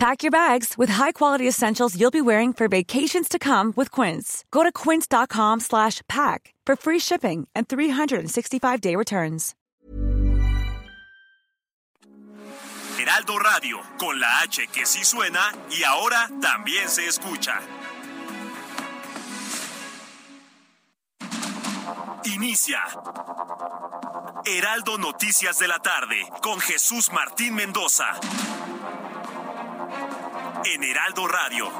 Pack your bags with high-quality essentials you'll be wearing for vacations to come with Quince. Go to quince.com slash pack for free shipping and 365-day returns. Heraldo Radio, con la H que sí suena y ahora también se escucha. Inicia. Heraldo Noticias de la tarde con Jesús Martín Mendoza en Heraldo Radio.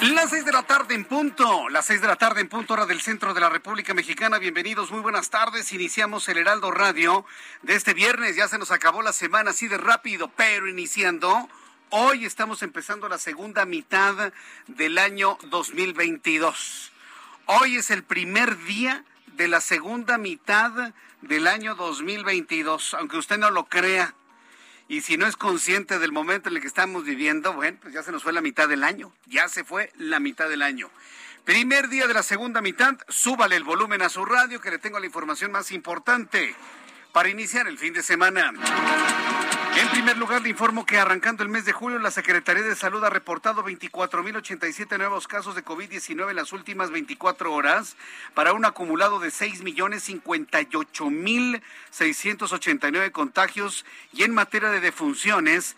Las seis de la tarde en punto, las seis de la tarde en punto hora del centro de la República Mexicana. Bienvenidos, muy buenas tardes. Iniciamos el Heraldo Radio de este viernes. Ya se nos acabó la semana así de rápido, pero iniciando Hoy estamos empezando la segunda mitad del año 2022. Hoy es el primer día de la segunda mitad del año 2022, aunque usted no lo crea. Y si no es consciente del momento en el que estamos viviendo, bueno, pues ya se nos fue la mitad del año. Ya se fue la mitad del año. Primer día de la segunda mitad, súbale el volumen a su radio que le tengo la información más importante para iniciar el fin de semana. En primer lugar, le informo que arrancando el mes de julio, la Secretaría de Salud ha reportado 24.087 nuevos casos de COVID-19 en las últimas 24 horas, para un acumulado de 6.058.689 contagios y en materia de defunciones,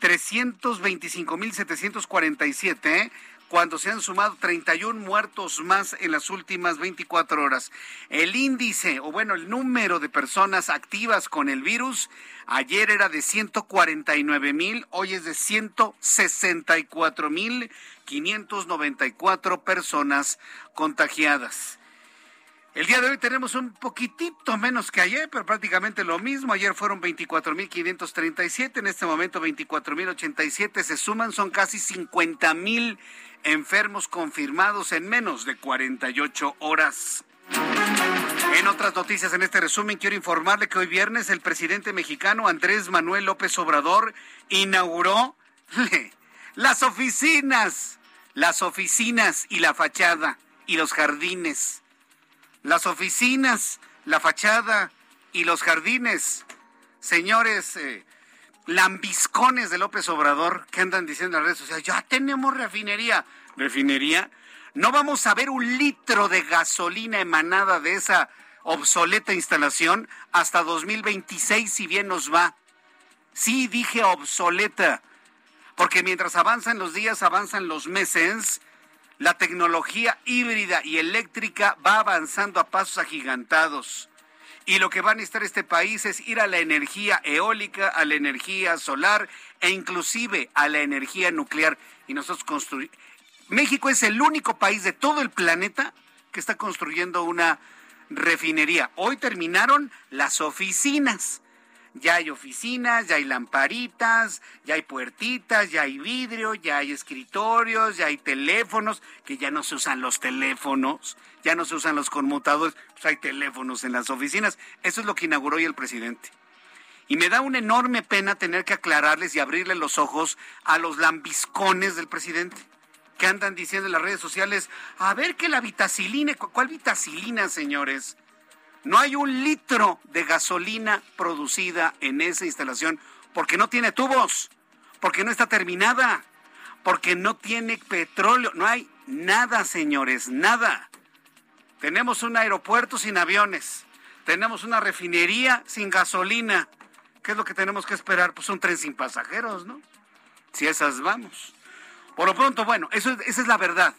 325.747 cuando se han sumado 31 muertos más en las últimas 24 horas. El índice, o bueno, el número de personas activas con el virus, ayer era de 149 mil, hoy es de 164 mil 594 personas contagiadas. El día de hoy tenemos un poquitito menos que ayer, pero prácticamente lo mismo. Ayer fueron 24.537, en este momento 24.087 se suman, son casi 50.000 enfermos confirmados en menos de 48 horas. En otras noticias en este resumen quiero informarle que hoy viernes el presidente mexicano Andrés Manuel López Obrador inauguró las oficinas, las oficinas y la fachada y los jardines las oficinas, la fachada y los jardines. Señores eh, lambiscones de López Obrador que andan diciendo en las redes sociales, ya tenemos refinería. ¿Refinería? No vamos a ver un litro de gasolina emanada de esa obsoleta instalación hasta 2026, si bien nos va. Sí, dije obsoleta, porque mientras avanzan los días, avanzan los meses la tecnología híbrida y eléctrica va avanzando a pasos agigantados. Y lo que va a necesitar este país es ir a la energía eólica, a la energía solar e inclusive a la energía nuclear. Y nosotros construir. México es el único país de todo el planeta que está construyendo una refinería. Hoy terminaron las oficinas ya hay oficinas, ya hay lamparitas, ya hay puertitas, ya hay vidrio, ya hay escritorios, ya hay teléfonos, que ya no se usan los teléfonos, ya no se usan los conmutadores, pues hay teléfonos en las oficinas. Eso es lo que inauguró hoy el presidente. Y me da una enorme pena tener que aclararles y abrirle los ojos a los lambiscones del presidente que andan diciendo en las redes sociales, a ver que la vitacilina, ¿cuál vitacilina, señores? No hay un litro de gasolina producida en esa instalación porque no tiene tubos, porque no está terminada, porque no tiene petróleo. No hay nada, señores, nada. Tenemos un aeropuerto sin aviones. Tenemos una refinería sin gasolina. ¿Qué es lo que tenemos que esperar? Pues un tren sin pasajeros, ¿no? Si esas vamos. Por lo pronto, bueno, eso, esa es la verdad.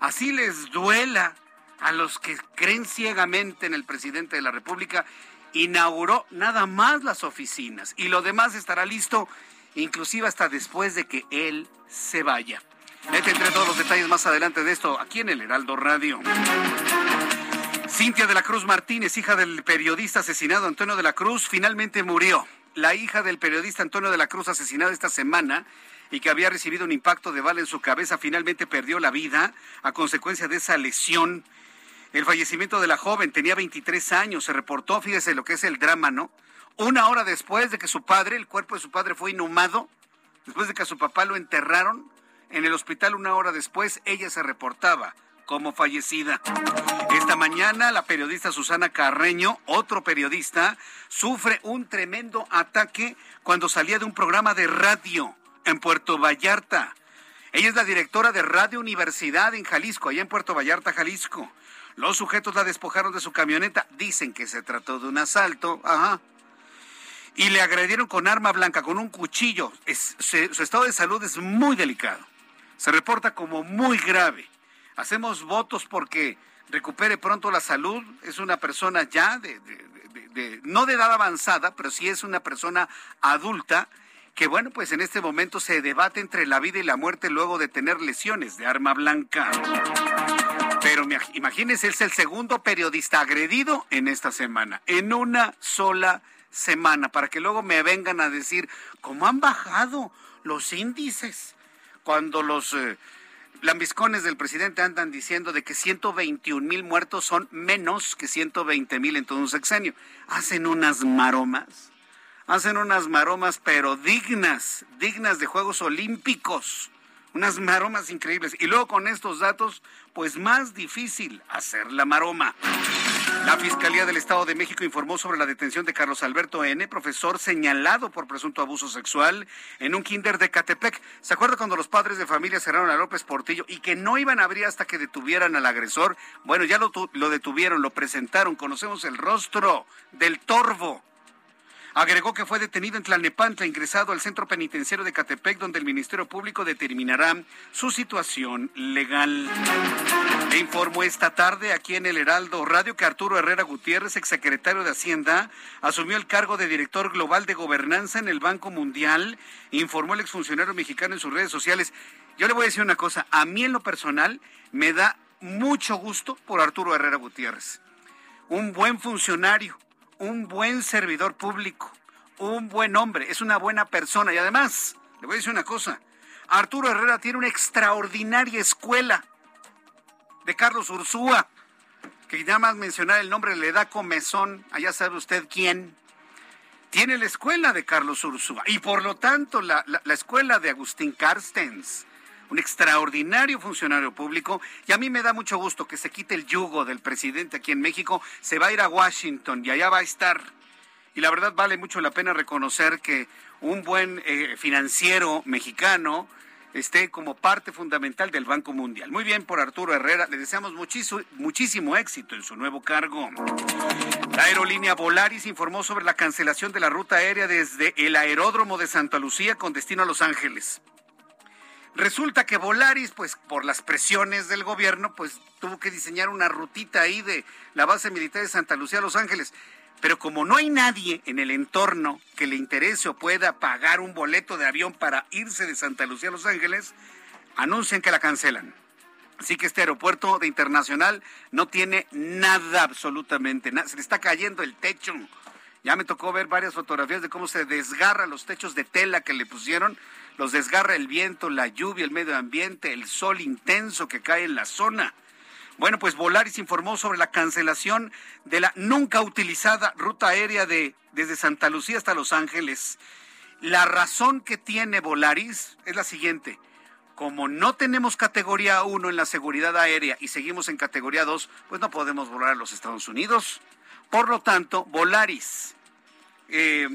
Así les duela a los que creen ciegamente en el presidente de la República, inauguró nada más las oficinas y lo demás estará listo inclusive hasta después de que él se vaya. Le tendré todos los detalles más adelante de esto aquí en el Heraldo Radio. Cintia de la Cruz Martínez, hija del periodista asesinado Antonio de la Cruz, finalmente murió. La hija del periodista Antonio de la Cruz asesinado esta semana y que había recibido un impacto de bala en su cabeza, finalmente perdió la vida a consecuencia de esa lesión. El fallecimiento de la joven tenía 23 años, se reportó, fíjese lo que es el drama, ¿no? Una hora después de que su padre, el cuerpo de su padre fue inhumado, después de que a su papá lo enterraron, en el hospital una hora después ella se reportaba como fallecida. Esta mañana la periodista Susana Carreño, otro periodista, sufre un tremendo ataque cuando salía de un programa de radio en Puerto Vallarta. Ella es la directora de Radio Universidad en Jalisco, allá en Puerto Vallarta, Jalisco. Los sujetos la despojaron de su camioneta, dicen que se trató de un asalto, ajá. Y le agredieron con arma blanca, con un cuchillo. su estado de salud es muy delicado. Se reporta como muy grave. Hacemos votos porque recupere pronto la salud. Es una persona ya de, no de edad avanzada, pero sí es una persona adulta que bueno, pues en este momento se debate entre la vida y la muerte luego de tener lesiones de arma blanca. Pero imagínense, es el segundo periodista agredido en esta semana, en una sola semana, para que luego me vengan a decir cómo han bajado los índices cuando los eh, lambiscones del presidente andan diciendo de que 121 mil muertos son menos que 120 mil en todo un sexenio. Hacen unas maromas hacen unas maromas, pero dignas, dignas de Juegos Olímpicos. Unas maromas increíbles. Y luego con estos datos, pues más difícil hacer la maroma. La Fiscalía del Estado de México informó sobre la detención de Carlos Alberto N., profesor señalado por presunto abuso sexual en un kinder de Catepec. ¿Se acuerda cuando los padres de familia cerraron a López Portillo y que no iban a abrir hasta que detuvieran al agresor? Bueno, ya lo, lo detuvieron, lo presentaron, conocemos el rostro del torvo. Agregó que fue detenido en Tlalnepantla, ingresado al centro penitenciario de Catepec, donde el Ministerio Público determinará su situación legal. Le informó esta tarde aquí en el Heraldo Radio que Arturo Herrera Gutiérrez, exsecretario de Hacienda, asumió el cargo de director global de gobernanza en el Banco Mundial, informó el exfuncionario mexicano en sus redes sociales. Yo le voy a decir una cosa, a mí en lo personal me da mucho gusto por Arturo Herrera Gutiérrez. Un buen funcionario, un buen servidor público, un buen hombre, es una buena persona y además, le voy a decir una cosa, Arturo Herrera tiene una extraordinaria escuela de Carlos Ursúa, que nada más mencionar el nombre le da comezón, allá sabe usted quién. Tiene la escuela de Carlos Ursúa y por lo tanto la, la escuela de Agustín Carstens un extraordinario funcionario público y a mí me da mucho gusto que se quite el yugo del presidente aquí en México, se va a ir a Washington y allá va a estar. Y la verdad vale mucho la pena reconocer que un buen eh, financiero mexicano esté como parte fundamental del Banco Mundial. Muy bien por Arturo Herrera, le deseamos muchísimo, muchísimo éxito en su nuevo cargo. La aerolínea Volaris informó sobre la cancelación de la ruta aérea desde el aeródromo de Santa Lucía con destino a Los Ángeles. Resulta que Volaris, pues por las presiones del gobierno, pues tuvo que diseñar una rutita ahí de la base militar de Santa Lucía a Los Ángeles. Pero como no hay nadie en el entorno que le interese o pueda pagar un boleto de avión para irse de Santa Lucía a Los Ángeles, anuncian que la cancelan. Así que este aeropuerto de internacional no tiene nada, absolutamente nada. Se le está cayendo el techo. Ya me tocó ver varias fotografías de cómo se desgarran los techos de tela que le pusieron los desgarra el viento, la lluvia, el medio ambiente, el sol intenso que cae en la zona. Bueno, pues Volaris informó sobre la cancelación de la nunca utilizada ruta aérea de desde Santa Lucía hasta Los Ángeles. La razón que tiene Volaris es la siguiente. Como no tenemos categoría 1 en la seguridad aérea y seguimos en categoría 2, pues no podemos volar a los Estados Unidos. Por lo tanto, Volaris eh,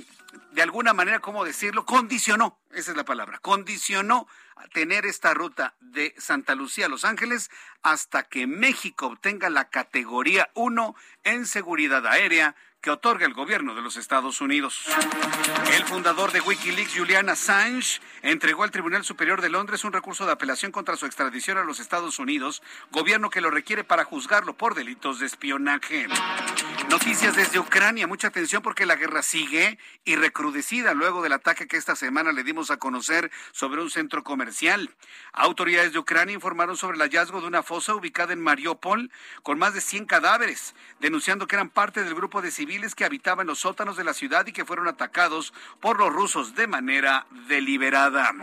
de alguna manera, ¿cómo decirlo? Condicionó, esa es la palabra, condicionó tener esta ruta de Santa Lucía a Los Ángeles hasta que México obtenga la categoría 1 en seguridad aérea que otorga el gobierno de los Estados Unidos. El fundador de Wikileaks, Julian Assange, entregó al Tribunal Superior de Londres un recurso de apelación contra su extradición a los Estados Unidos, gobierno que lo requiere para juzgarlo por delitos de espionaje. Noticias desde Ucrania, mucha atención porque la guerra sigue y recrudecida luego del ataque que esta semana le dimos a conocer sobre un centro comercial. Autoridades de Ucrania informaron sobre el hallazgo de una fosa ubicada en Mariupol con más de 100 cadáveres, denunciando que eran parte del grupo de civiles que habitaban los sótanos de la ciudad y que fueron atacados por los rusos de manera deliberada.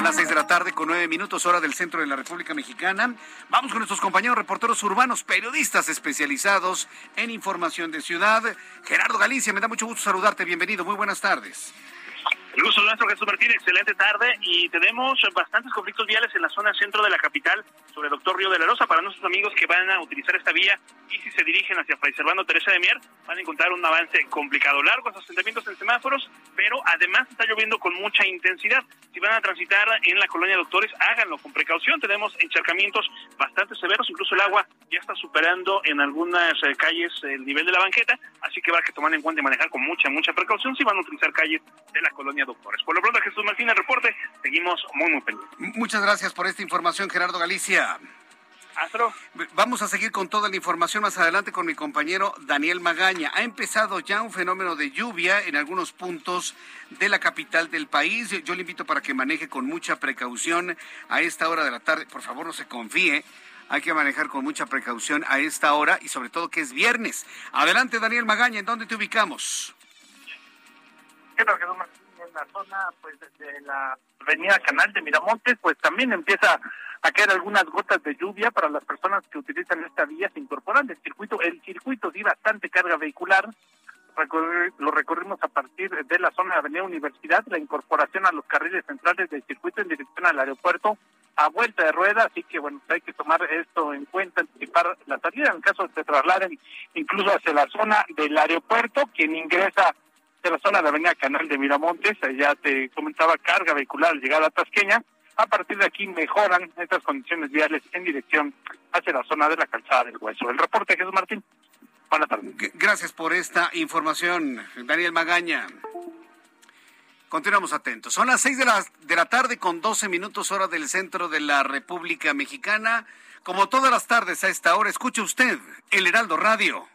Son las 6 de la tarde con 9 minutos hora del centro de la República Mexicana. Vamos con nuestros compañeros reporteros urbanos, periodistas especializados en información de ciudad. Gerardo Galicia, me da mucho gusto saludarte. Bienvenido, muy buenas tardes. El gusto nuestro, Jesús Martín. Excelente tarde. Y tenemos bastantes conflictos viales en la zona centro de la capital sobre el Doctor Río de la Rosa. Para nuestros amigos que van a utilizar esta vía y si se dirigen hacia Fray Servando Teresa de Mier, van a encontrar un avance complicado. Largos asentamientos en semáforos, pero además está lloviendo con mucha intensidad. Si van a transitar en la colonia Doctores, háganlo con precaución. Tenemos encharcamientos bastante severos. Incluso el agua ya está superando en algunas eh, calles el nivel de la banqueta. Así que va a que tomar en cuenta y manejar con mucha, mucha precaución si van a utilizar calles de la colonia Doctores. Por lo pronto, Jesús Martín, el reporte, seguimos muy, muy pendientes. Muchas gracias por esta información, Gerardo Galicia. Astro. Vamos a seguir con toda la información más adelante con mi compañero Daniel Magaña. Ha empezado ya un fenómeno de lluvia en algunos puntos de la capital del país. Yo le invito para que maneje con mucha precaución a esta hora de la tarde. Por favor, no se confíe. Hay que manejar con mucha precaución a esta hora y sobre todo que es viernes. Adelante, Daniel Magaña, ¿en dónde te ubicamos? En la zona pues de la avenida Canal de Miramontes, pues también empieza a caer algunas gotas de lluvia para las personas que utilizan esta vía, se incorporan del circuito. El circuito di bastante carga vehicular, lo recorrimos a partir de la zona de Avenida Universidad, la incorporación a los carriles centrales del circuito en dirección al aeropuerto a vuelta de rueda, así que bueno, hay que tomar esto en cuenta, anticipar la salida en caso de que se trasladen incluso hacia la zona del aeropuerto, quien ingresa de la zona de Avenida Canal de Miramontes, ya te comentaba carga vehicular llegada a Tasqueña, a partir de aquí mejoran estas condiciones viales en dirección hacia la zona de la calzada del Hueso. El reporte, Jesús Martín. Buenas tardes. Gracias por esta información, Daniel Magaña. Continuamos atentos. Son las seis de la, de la tarde con 12 minutos hora del centro de la República Mexicana. Como todas las tardes a esta hora, escuche usted el Heraldo Radio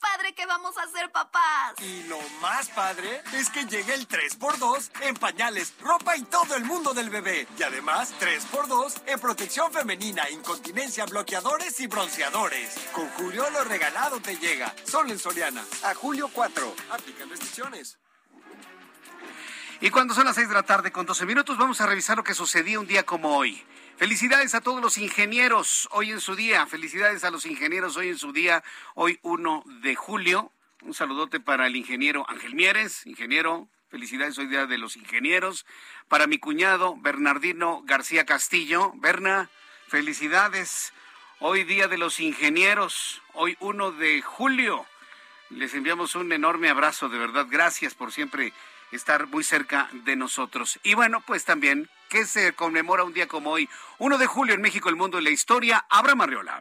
padre que vamos a ser papás. Y lo más padre es que llegue el 3x2 en pañales, ropa y todo el mundo del bebé. Y además 3x2 en protección femenina, incontinencia, bloqueadores y bronceadores. Con Julio lo regalado te llega. Solo en Soriana. A julio 4. Aplican restricciones. Y cuando son las 6 de la tarde con 12 minutos vamos a revisar lo que sucedía un día como hoy. Felicidades a todos los ingenieros hoy en su día. Felicidades a los ingenieros hoy en su día, hoy 1 de julio. Un saludote para el ingeniero Ángel Mieres, ingeniero. Felicidades hoy día de los ingenieros. Para mi cuñado Bernardino García Castillo. Berna, felicidades. Hoy día de los ingenieros, hoy 1 de julio. Les enviamos un enorme abrazo, de verdad. Gracias por siempre estar muy cerca de nosotros. Y bueno, pues también que se conmemora un día como hoy, 1 de julio en México, el mundo y la historia, Abraham Arriola.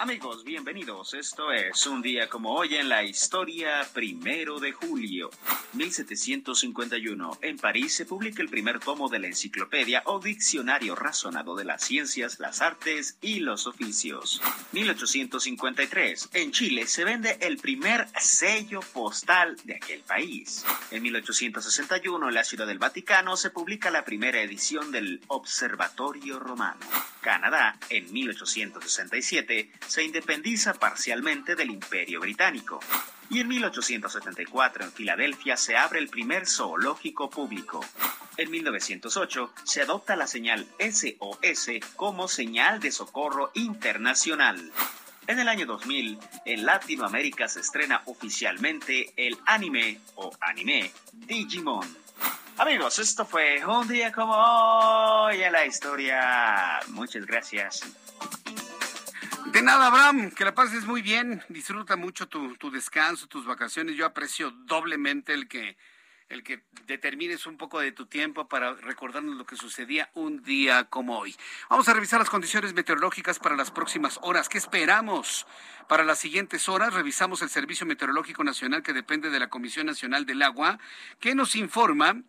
Amigos, bienvenidos. Esto es un día como hoy en la historia, primero de julio. 1751. En París se publica el primer tomo de la enciclopedia o diccionario razonado de las ciencias, las artes y los oficios. 1853. En Chile se vende el primer sello postal de aquel país. En 1861, en la Ciudad del Vaticano se publica la primera edición del Observatorio Romano. Canadá, en 1867, se independiza parcialmente del Imperio Británico. Y en 1874 en Filadelfia se abre el primer zoológico público. En 1908 se adopta la señal SOS como señal de socorro internacional. En el año 2000, en Latinoamérica se estrena oficialmente el anime o anime Digimon. Amigos, esto fue un día como hoy en la historia. Muchas gracias. De nada, Abraham, que la pases muy bien, disfruta mucho tu, tu, descanso, tus vacaciones. Yo aprecio doblemente el que, el que determines un poco de tu tiempo para recordarnos lo que sucedía un día como hoy. Vamos a revisar las condiciones meteorológicas para las próximas horas. ¿Qué esperamos? Para las siguientes horas revisamos el Servicio Meteorológico Nacional que depende de la Comisión Nacional del Agua, que nos informa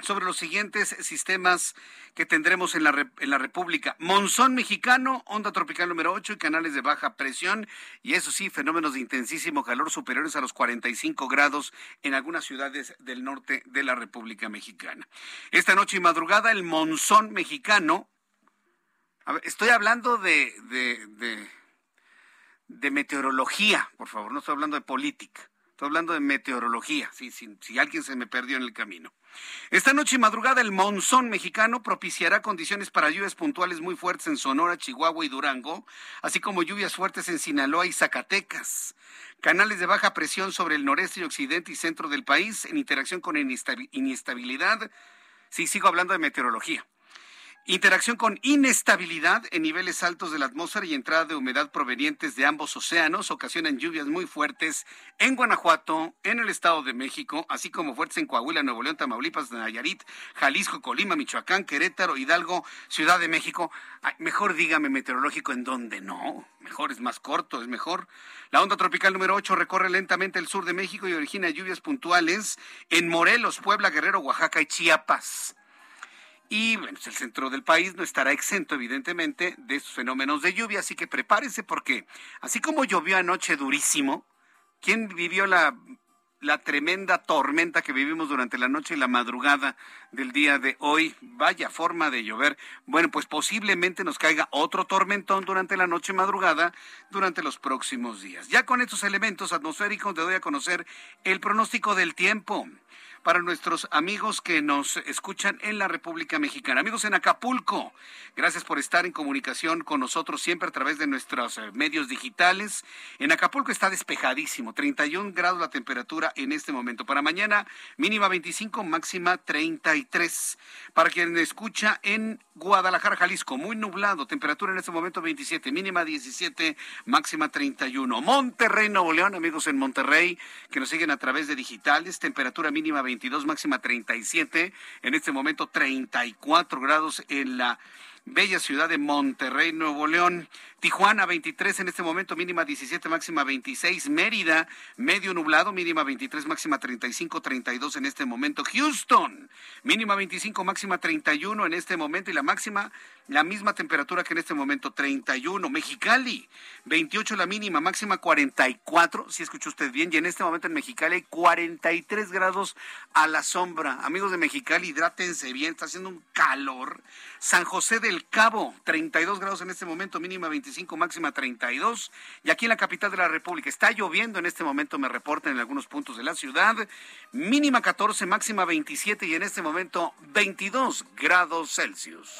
sobre los siguientes sistemas que tendremos en la, en la República. Monzón mexicano, onda tropical número 8 y canales de baja presión. Y eso sí, fenómenos de intensísimo calor superiores a los 45 grados en algunas ciudades del norte de la República Mexicana. Esta noche y madrugada, el monzón mexicano. estoy hablando de, de, de, meteorología, por favor, no estoy hablando de política. Estoy hablando de meteorología, si, si, alguien se me perdió en el camino. Esta noche y madrugada el monzón mexicano propiciará condiciones para lluvias puntuales muy fuertes en Sonora, Chihuahua y Durango, así como lluvias fuertes en Sinaloa y Zacatecas. Canales de baja presión sobre el noreste y occidente y centro del país en interacción con inestabilidad. Sí, sigo hablando de meteorología. Interacción con inestabilidad en niveles altos de la atmósfera y entrada de humedad provenientes de ambos océanos ocasionan lluvias muy fuertes en Guanajuato, en el Estado de México, así como fuertes en Coahuila, Nuevo León, Tamaulipas, Nayarit, Jalisco, Colima, Michoacán, Querétaro, Hidalgo, Ciudad de México. mejor dígame meteorológico en dónde no. Mejor es más corto, es mejor. La onda tropical número 8 recorre lentamente el sur de México y origina lluvias puntuales en Morelos, Puebla, Guerrero, Oaxaca y Chiapas. Y bueno, pues, el centro del país no estará exento, evidentemente, de estos fenómenos de lluvia, así que prepárese porque, así como llovió anoche durísimo, ¿quién vivió la, la tremenda tormenta que vivimos durante la noche y la madrugada del día de hoy? Vaya forma de llover. Bueno, pues posiblemente nos caiga otro tormentón durante la noche y madrugada durante los próximos días. Ya con estos elementos atmosféricos te doy a conocer el pronóstico del tiempo para nuestros amigos que nos escuchan en la República Mexicana. Amigos en Acapulco, gracias por estar en comunicación con nosotros siempre a través de nuestros eh, medios digitales. En Acapulco está despejadísimo, 31 grados la temperatura en este momento. Para mañana, mínima 25, máxima 33. Para quien escucha en Guadalajara, Jalisco, muy nublado, temperatura en este momento 27, mínima 17, máxima 31. Monterrey, Nuevo León, amigos en Monterrey, que nos siguen a través de digitales, temperatura mínima 22, máxima 37, en este momento 34 grados en la bella ciudad de Monterrey, Nuevo León. Tijuana 23 en este momento, mínima 17, máxima 26. Mérida, medio nublado, mínima 23, máxima 35, 32 en este momento. Houston, mínima 25, máxima 31 en este momento y la máxima la misma temperatura que en este momento 31. Mexicali, 28 la mínima, máxima 44, si escuchó usted bien, y en este momento en Mexicali hay 43 grados a la sombra. Amigos de Mexicali, hidrátense bien, está haciendo un calor. San José del Cabo, 32 grados en este momento, mínima 25, máxima 32. Y aquí en la capital de la República está lloviendo en este momento, me reportan en algunos puntos de la ciudad. Mínima 14, máxima 27 y en este momento 22 grados Celsius.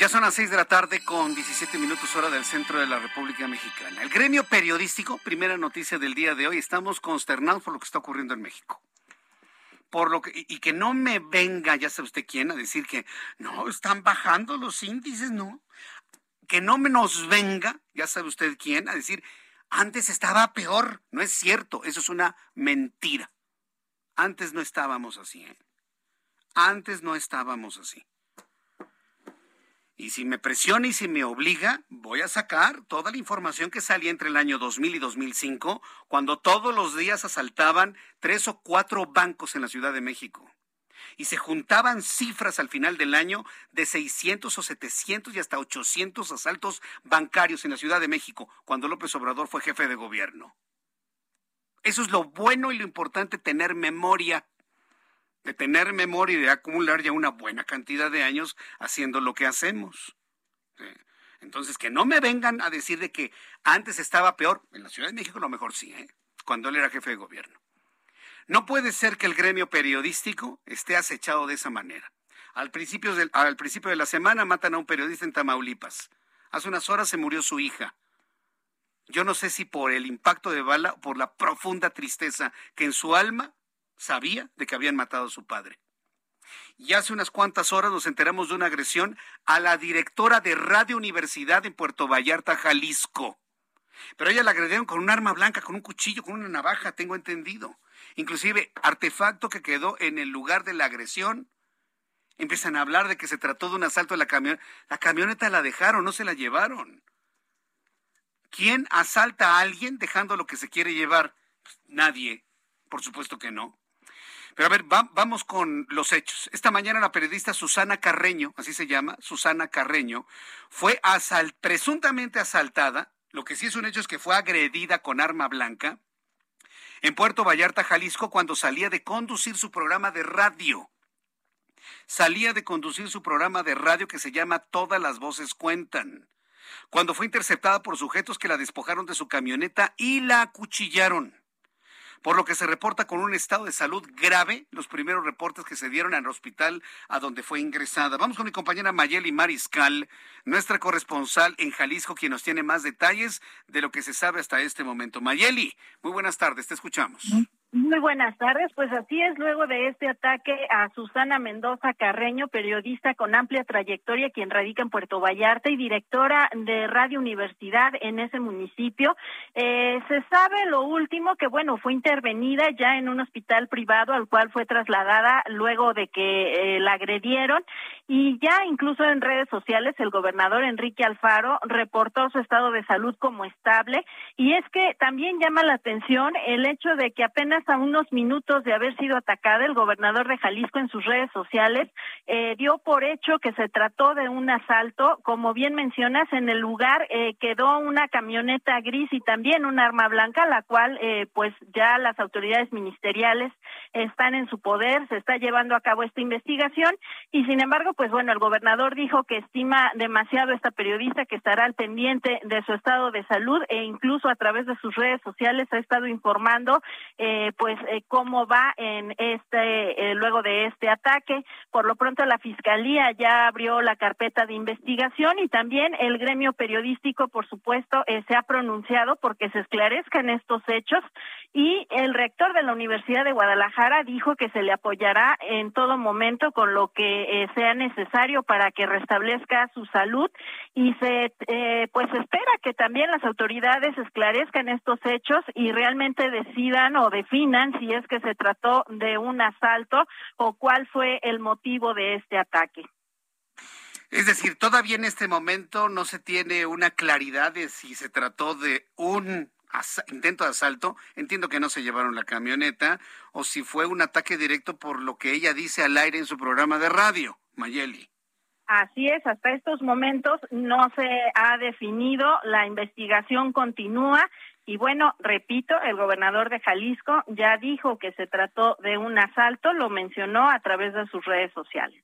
Ya son las seis de la tarde con 17 minutos hora del centro de la República Mexicana. El gremio periodístico, primera noticia del día de hoy, estamos consternados por lo que está ocurriendo en México. Por lo que, y que no me venga, ya sabe usted quién, a decir que no, están bajando los índices, no. Que no nos venga, ya sabe usted quién, a decir, antes estaba peor. No es cierto, eso es una mentira. Antes no estábamos así, ¿eh? Antes no estábamos así. Y si me presiona y si me obliga, voy a sacar toda la información que salía entre el año 2000 y 2005, cuando todos los días asaltaban tres o cuatro bancos en la Ciudad de México. Y se juntaban cifras al final del año de 600 o 700 y hasta 800 asaltos bancarios en la Ciudad de México, cuando López Obrador fue jefe de gobierno. Eso es lo bueno y lo importante, tener memoria de tener memoria y de acumular ya una buena cantidad de años haciendo lo que hacemos. Entonces, que no me vengan a decir de que antes estaba peor. En la Ciudad de México a lo mejor sí, ¿eh? cuando él era jefe de gobierno. No puede ser que el gremio periodístico esté acechado de esa manera. Al principio, al principio de la semana matan a un periodista en Tamaulipas. Hace unas horas se murió su hija. Yo no sé si por el impacto de bala o por la profunda tristeza que en su alma sabía de que habían matado a su padre. Y hace unas cuantas horas nos enteramos de una agresión a la directora de Radio Universidad en Puerto Vallarta, Jalisco. Pero ella la agredieron con un arma blanca, con un cuchillo, con una navaja, tengo entendido. Inclusive artefacto que quedó en el lugar de la agresión. Empiezan a hablar de que se trató de un asalto a la camioneta. La camioneta la dejaron, no se la llevaron. ¿Quién asalta a alguien dejando lo que se quiere llevar? Nadie, por supuesto que no. Pero a ver, vamos con los hechos. Esta mañana la periodista Susana Carreño, así se llama, Susana Carreño, fue presuntamente asaltada. Lo que sí es un hecho es que fue agredida con arma blanca en Puerto Vallarta, Jalisco, cuando salía de conducir su programa de radio. Salía de conducir su programa de radio que se llama Todas las voces cuentan. Cuando fue interceptada por sujetos que la despojaron de su camioneta y la acuchillaron por lo que se reporta con un estado de salud grave los primeros reportes que se dieron al hospital a donde fue ingresada. Vamos con mi compañera Mayeli Mariscal, nuestra corresponsal en Jalisco, quien nos tiene más detalles de lo que se sabe hasta este momento. Mayeli, muy buenas tardes, te escuchamos. Muy buenas tardes, pues así es, luego de este ataque a Susana Mendoza Carreño, periodista con amplia trayectoria, quien radica en Puerto Vallarta y directora de Radio Universidad en ese municipio, eh, se sabe lo último que, bueno, fue intervenida ya en un hospital privado al cual fue trasladada luego de que eh, la agredieron. Y ya incluso en redes sociales el gobernador Enrique Alfaro reportó su estado de salud como estable. Y es que también llama la atención el hecho de que apenas a unos minutos de haber sido atacada, el gobernador de Jalisco en sus redes sociales eh, dio por hecho que se trató de un asalto. Como bien mencionas, en el lugar eh, quedó una camioneta gris y también un arma blanca, la cual eh, pues ya las autoridades ministeriales están en su poder, se está llevando a cabo esta investigación y sin embargo, pues bueno, el gobernador dijo que estima demasiado esta periodista que estará al pendiente de su estado de salud e incluso a través de sus redes sociales ha estado informando eh, pues eh, cómo va en este eh, luego de este ataque. Por lo pronto la fiscalía ya abrió la carpeta de investigación y también el gremio periodístico, por supuesto, eh, se ha pronunciado porque se esclarezcan estos hechos y el rector de la Universidad de Guadalajara dijo que se le apoyará en todo momento con lo que sea necesario para que restablezca su salud y se pues espera que también las autoridades esclarezcan estos hechos y realmente decidan o definan si es que se trató de un asalto o cuál fue el motivo de este ataque. Es decir, todavía en este momento no se tiene una claridad de si se trató de un intento de asalto, entiendo que no se llevaron la camioneta, o si fue un ataque directo por lo que ella dice al aire en su programa de radio, Mayeli. Así es, hasta estos momentos no se ha definido, la investigación continúa y bueno, repito, el gobernador de Jalisco ya dijo que se trató de un asalto, lo mencionó a través de sus redes sociales.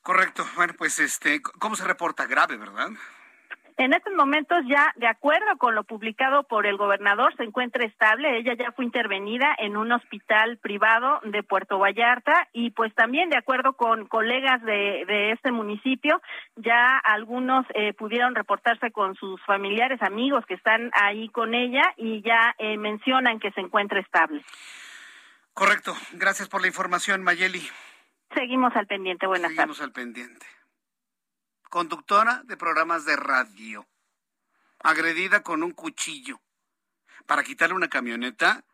Correcto. Bueno, pues este, ¿cómo se reporta? Grave, ¿verdad? En estos momentos ya, de acuerdo con lo publicado por el gobernador, se encuentra estable. Ella ya fue intervenida en un hospital privado de Puerto Vallarta y pues también de acuerdo con colegas de, de este municipio, ya algunos eh, pudieron reportarse con sus familiares, amigos que están ahí con ella y ya eh, mencionan que se encuentra estable. Correcto. Gracias por la información, Mayeli. Seguimos al pendiente. Buenas tardes. Seguimos al pendiente conductora de programas de radio, agredida con un cuchillo para quitarle una camioneta.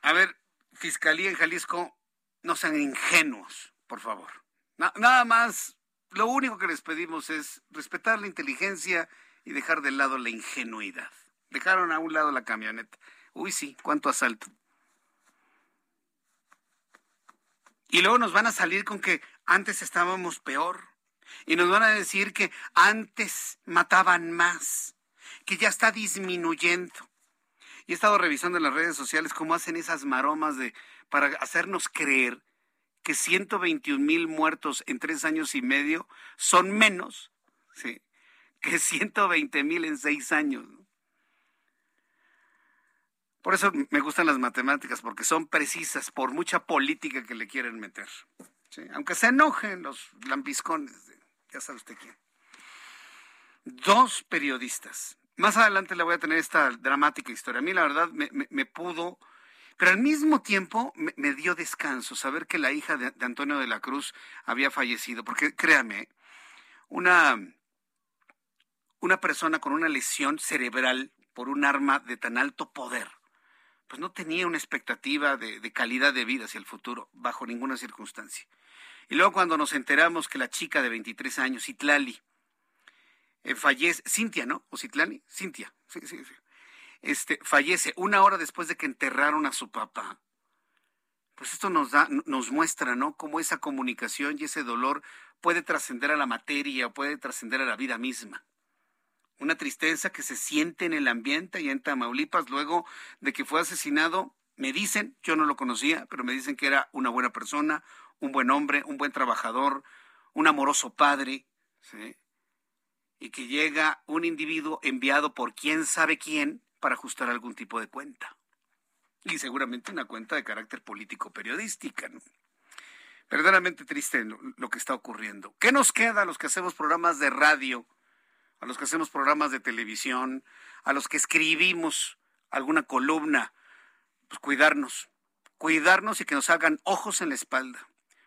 A ver, Fiscalía en Jalisco, no sean ingenuos, por favor. nada más, lo único que les pedimos es respetar la inteligencia y dejar de lado la ingenuidad. Dejaron a un lado la camioneta. Uy, sí, cuánto asalto. Y luego nos van a salir con que antes estábamos peor y nos van a decir que antes mataban más, que ya está disminuyendo. Y he estado revisando en las redes sociales cómo hacen esas maromas de para hacernos creer que 121 mil muertos en tres años y medio son menos que 120 mil en seis años. Por eso me gustan las matemáticas, porque son precisas por mucha política que le quieren meter. Aunque se enojen los lambiscones ya sabe usted quién. Dos periodistas. Más adelante le voy a tener esta dramática historia. A mí la verdad me, pudo, pero al mismo tiempo me, dio descanso saber que la hija de, Antonio de la Cruz había fallecido, porque créame, una, una persona con una lesión cerebral por un arma de tan alto poder, pues no tenía una expectativa de, de calidad de vida hacia el futuro, bajo ninguna circunstancia. Y luego cuando nos enteramos que la chica de 23 años, Itlali, eh, fallece, Cintia, ¿no? ¿O Citlani? Cintia, sí, sí, sí. Este, fallece una hora después de que enterraron a su papá. Pues esto nos da, nos muestra, ¿no? Cómo esa comunicación y ese dolor puede trascender a la materia, puede trascender a la vida misma. Una tristeza que se siente en el ambiente y en Tamaulipas luego de que fue asesinado. Me dicen, yo no lo conocía, pero me dicen que era una buena persona, un buen hombre, un buen trabajador, un amoroso padre, ¿sí? y que llega un individuo enviado por quién sabe quién para ajustar algún tipo de cuenta. Y seguramente una cuenta de carácter político periodística. ¿no? Verdaderamente triste lo que está ocurriendo. ¿Qué nos queda a los que hacemos programas de radio, a los que hacemos programas de televisión, a los que escribimos alguna columna? Pues cuidarnos, cuidarnos y que nos hagan ojos en la espalda.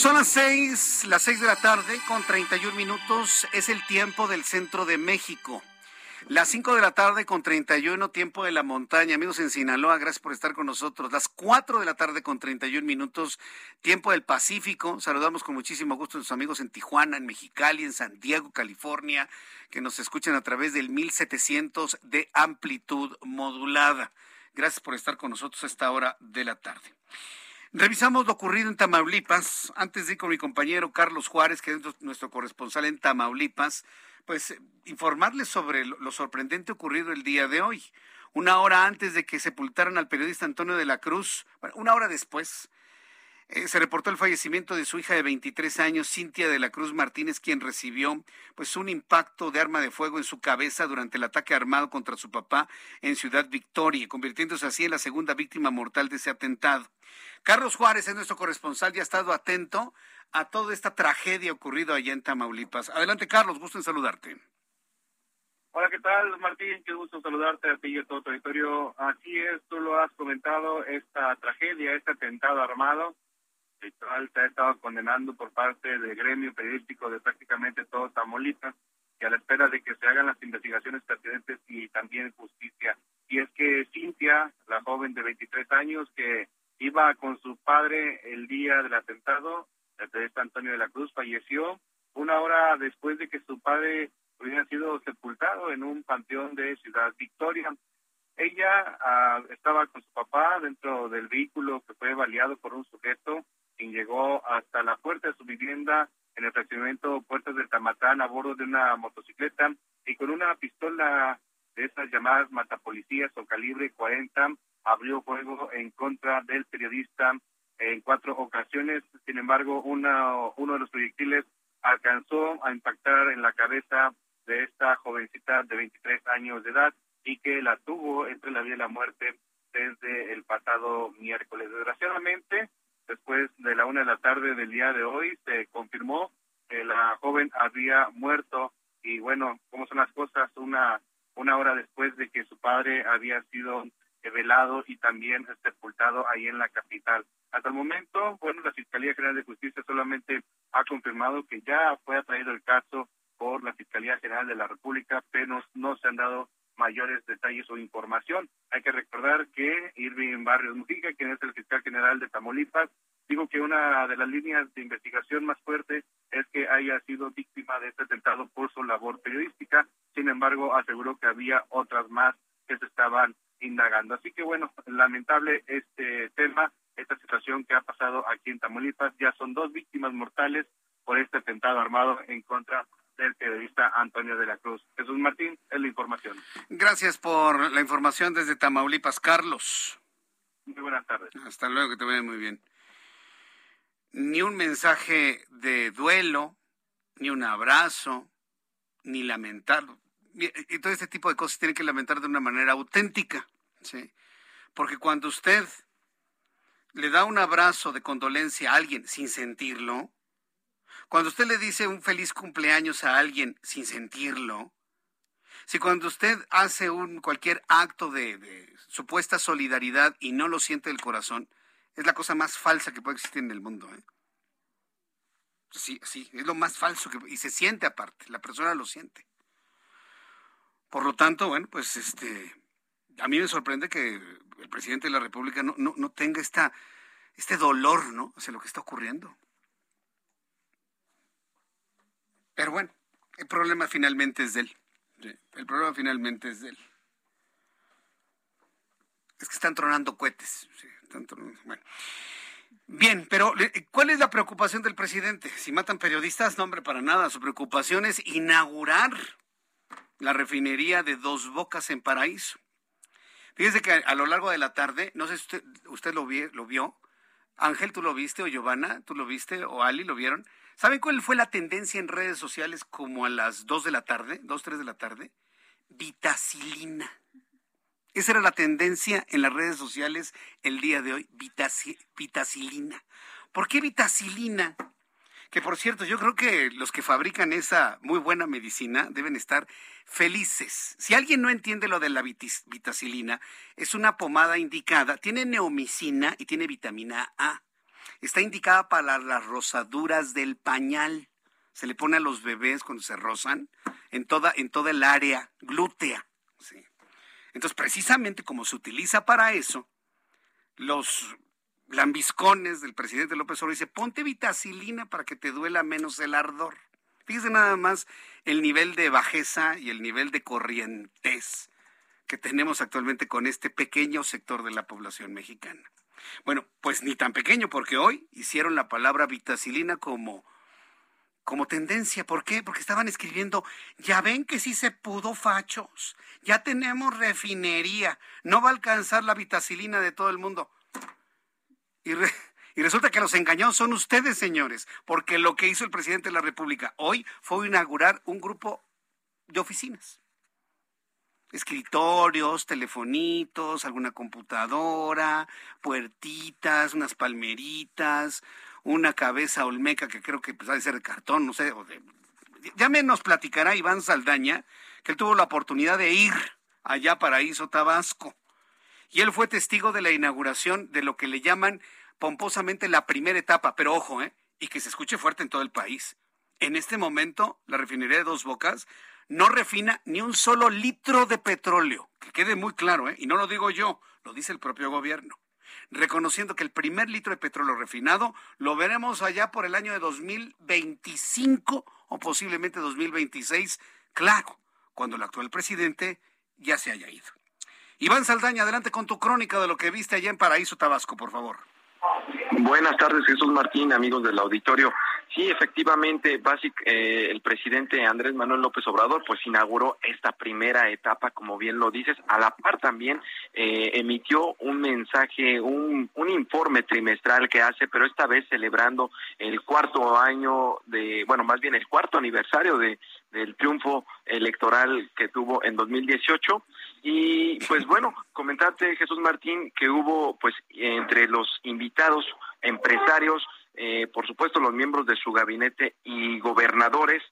Son las seis, las seis de la tarde con 31 minutos. Es el tiempo del centro de México. Las 5 de la tarde con 31, tiempo de la montaña. Amigos en Sinaloa, gracias por estar con nosotros. Las 4 de la tarde con 31 minutos, tiempo del Pacífico. Saludamos con muchísimo gusto a nuestros amigos en Tijuana, en Mexicali, en San Diego, California, que nos escuchan a través del 1700 de amplitud modulada. Gracias por estar con nosotros a esta hora de la tarde. Revisamos lo ocurrido en Tamaulipas. Antes de ir con mi compañero Carlos Juárez, que es nuestro corresponsal en Tamaulipas, pues informarles sobre lo sorprendente ocurrido el día de hoy. Una hora antes de que sepultaran al periodista Antonio de la Cruz, una hora después, eh, se reportó el fallecimiento de su hija de 23 años, Cintia de la Cruz Martínez, quien recibió pues un impacto de arma de fuego en su cabeza durante el ataque armado contra su papá en Ciudad Victoria, convirtiéndose así en la segunda víctima mortal de ese atentado. Carlos Juárez es nuestro corresponsal y ha estado atento a toda esta tragedia ocurrida allá en Tamaulipas. Adelante, Carlos, gusto en saludarte. Hola, ¿qué tal, Martín? Qué gusto saludarte a ti todo tu. Así es, tú lo has comentado, esta tragedia, este atentado armado, se ha estado condenando por parte del gremio periodístico de prácticamente todo Tamaulipas, y a la espera de que se hagan las investigaciones pertinentes y también justicia. Y es que Cintia, la joven de 23 años que iba con su padre el día del atentado, el periodista Antonio de la Cruz, falleció una hora después de que su padre hubiera sido sepultado en un panteón de Ciudad Victoria. Ella ah, estaba con su papá dentro del vehículo que fue baleado por un sujeto quien llegó hasta la puerta de su vivienda en el fraccionamiento Puertas del Tamatán a bordo de una motocicleta y con una pistola de esas llamadas matapolicías o calibre 40 abrió fuego en contra del periodista en cuatro ocasiones. Sin embargo, una, uno de los proyectiles alcanzó a impactar en la cabeza de esta jovencita de 23 años de edad y que la tuvo entre la vida y la muerte desde el pasado miércoles. Desgraciadamente, después de la una de la tarde del día de hoy, se confirmó que la joven había muerto y bueno, cómo son las cosas, una, una hora después de que su padre había sido velado y también sepultado ahí en la capital. Hasta el momento, bueno, la Fiscalía General de Justicia solamente ha confirmado que ya fue atraído el caso por la Fiscalía General de la República, pero no se han dado mayores detalles o información. Hay que recordar que Irving Barrios Mujica, quien es el fiscal general de Tamaulipas, dijo que una de las líneas de investigación más fuerte es que haya sido víctima de este atentado por su labor periodística. Sin embargo, aseguró que había otras más que se estaban indagando. Así que bueno, lamentable este tema, esta situación que ha pasado aquí en Tamaulipas. Ya son dos víctimas mortales por este atentado armado en contra del periodista Antonio de la Cruz. Jesús Martín, es la información. Gracias por la información desde Tamaulipas, Carlos. Muy buenas tardes. Hasta luego, que te vaya muy bien. Ni un mensaje de duelo, ni un abrazo, ni lamentar. Y todo este tipo de cosas tiene que lamentar de una manera auténtica, ¿sí? Porque cuando usted le da un abrazo de condolencia a alguien sin sentirlo, cuando usted le dice un feliz cumpleaños a alguien sin sentirlo, si cuando usted hace un cualquier acto de, supuesta solidaridad y no lo siente del corazón, es la cosa más falsa que puede existir en el mundo. ¿eh? Sí, sí, es lo más falso que, y se siente aparte, la persona lo siente. Por lo tanto, bueno, pues este, a mí me sorprende que el presidente de la República no, no, no tenga esta, este dolor, ¿no? Hacia lo que está ocurriendo. Pero bueno, el problema finalmente es de él. el problema finalmente es de él. Es que están tronando cohetes. Bien, pero ¿cuál es la preocupación del presidente? Si matan periodistas, no, hombre, para nada. Su preocupación es inaugurar la refinería de Dos Bocas en Paraíso. Fíjese que a, lo largo de la tarde, no sé si usted, lo vio, Ángel, ¿tú lo viste? ¿O Giovanna? ¿Tú lo viste? ¿O Ali lo vieron? ¿Saben cuál fue la tendencia en redes sociales como a las 2 de la tarde, 2, 3 de la tarde? Vitacilina. Esa era la tendencia en las redes sociales el día de hoy, vitacilina. ¿Por qué vitacilina? Que por cierto, yo creo que los que fabrican esa muy buena medicina deben estar felices. Si alguien no entiende lo de la vitacilina, es una pomada indicada, tiene neomicina y tiene vitamina A. Está indicada para las rosaduras del pañal. Se le pone a los bebés cuando se rozan en toda, en toda el área glútea. Entonces, precisamente como se utiliza para eso, los lambiscones del presidente López Obrador dice, ponte vitacilina para que te duela menos el ardor. Fíjese nada más el nivel de bajeza y el nivel de corrientes que tenemos actualmente con este pequeño sector de la población mexicana. Bueno, pues ni tan pequeño, porque hoy hicieron la palabra vitacilina como, como tendencia. ¿Por qué? Porque estaban escribiendo, ya ven que sí se pudo, fachos, ya tenemos refinería, no va a alcanzar la vitacilina de todo el mundo. Y, resulta que los engañados son ustedes, señores, porque lo que hizo el presidente de la República hoy fue inaugurar un grupo de oficinas escritorios, telefonitos, alguna computadora, puertitas, unas palmeritas, una cabeza olmeca que creo que pues, ha de ser de cartón, no sé. ya me nos platicará Iván Saldaña que él tuvo la oportunidad de ir allá para Iso Tabasco. Y él fue testigo de la inauguración de lo que le llaman pomposamente la primera etapa, pero ojo, ¿eh? y que se escuche fuerte en todo el país. En este momento, la refinería de Dos Bocas no refina ni un solo litro de petróleo. Que quede muy claro, ¿eh? y no lo digo yo, lo dice el propio gobierno. Reconociendo que el primer litro de petróleo refinado lo veremos allá por el año de 2025 o posiblemente 2026, claro, cuando el actual presidente ya se haya ido. Iván Saldaña, adelante con tu crónica de lo que viste allá en Paraíso, Tabasco, por favor. Buenas tardes, Jesús Martín, amigos del auditorio. Sí, efectivamente, basic, eh, el presidente Andrés Manuel López Obrador pues inauguró esta primera etapa, como bien lo dices, a la par también eh, emitió un mensaje, un, un informe trimestral que hace, pero esta vez celebrando el cuarto año de, bueno, más bien el cuarto aniversario de del triunfo electoral que tuvo en 2018 y pues bueno, comentarte Jesús Martín que hubo pues entre los invitados empresarios eh, por supuesto los miembros de su gabinete y gobernadores,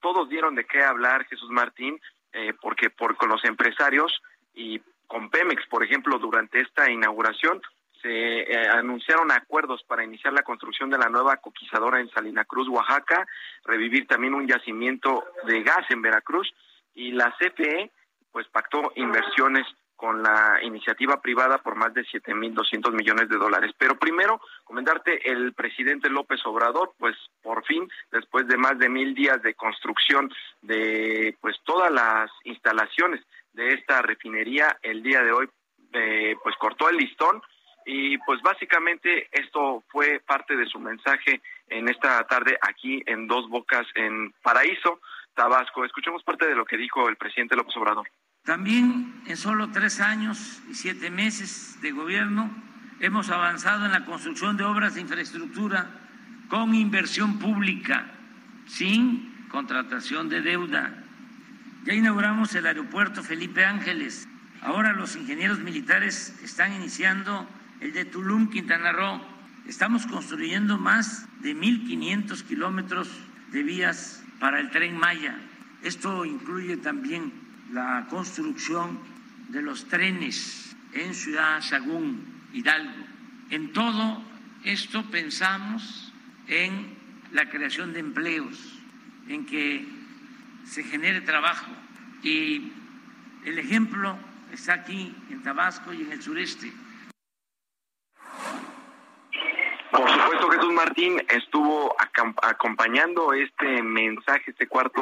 todos dieron de qué hablar, Jesús Martín, eh, porque por, con los empresarios y con Pemex, por ejemplo, durante esta inauguración, se eh, anunciaron acuerdos para iniciar la construcción de la nueva coquizadora en Salina Cruz, Oaxaca, revivir también un yacimiento de gas en Veracruz y la CFE pues pactó inversiones con la iniciativa privada por más de 7.200 millones de dólares. Pero primero, comentarte, el presidente López Obrador, pues por fin, después de más de mil días de construcción de pues todas las instalaciones de esta refinería, el día de hoy, eh, pues cortó el listón y pues básicamente esto fue parte de su mensaje en esta tarde aquí en Dos Bocas en Paraíso, Tabasco. Escuchemos parte de lo que dijo el presidente López Obrador. También en solo tres años y siete meses de gobierno hemos avanzado en la construcción de obras de infraestructura con inversión pública, sin contratación de deuda. Ya inauguramos el aeropuerto Felipe Ángeles. Ahora los ingenieros militares están iniciando el de Tulum, Quintana Roo. Estamos construyendo más de 1.500 kilómetros de vías para el tren Maya. Esto incluye también la construcción de los trenes en Ciudad Sagún, Hidalgo. En todo esto pensamos en la creación de empleos, en que se genere trabajo. Y el ejemplo está aquí en Tabasco y en el sureste. Por supuesto, Jesús Martín estuvo acompañando este mensaje, este cuarto,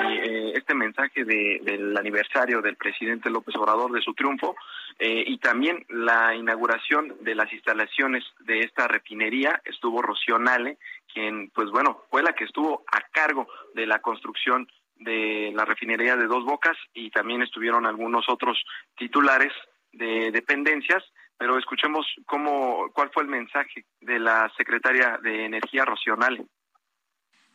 eh, este mensaje del aniversario del presidente López Obrador de su triunfo eh, y también la inauguración de las instalaciones de esta refinería. Estuvo Rocío Nale, quien, pues bueno, fue la que estuvo a cargo de la construcción de la refinería de Dos Bocas y también estuvieron algunos otros titulares de dependencias pero escuchemos cómo, cuál fue el mensaje de la secretaria de Energía, Rocional.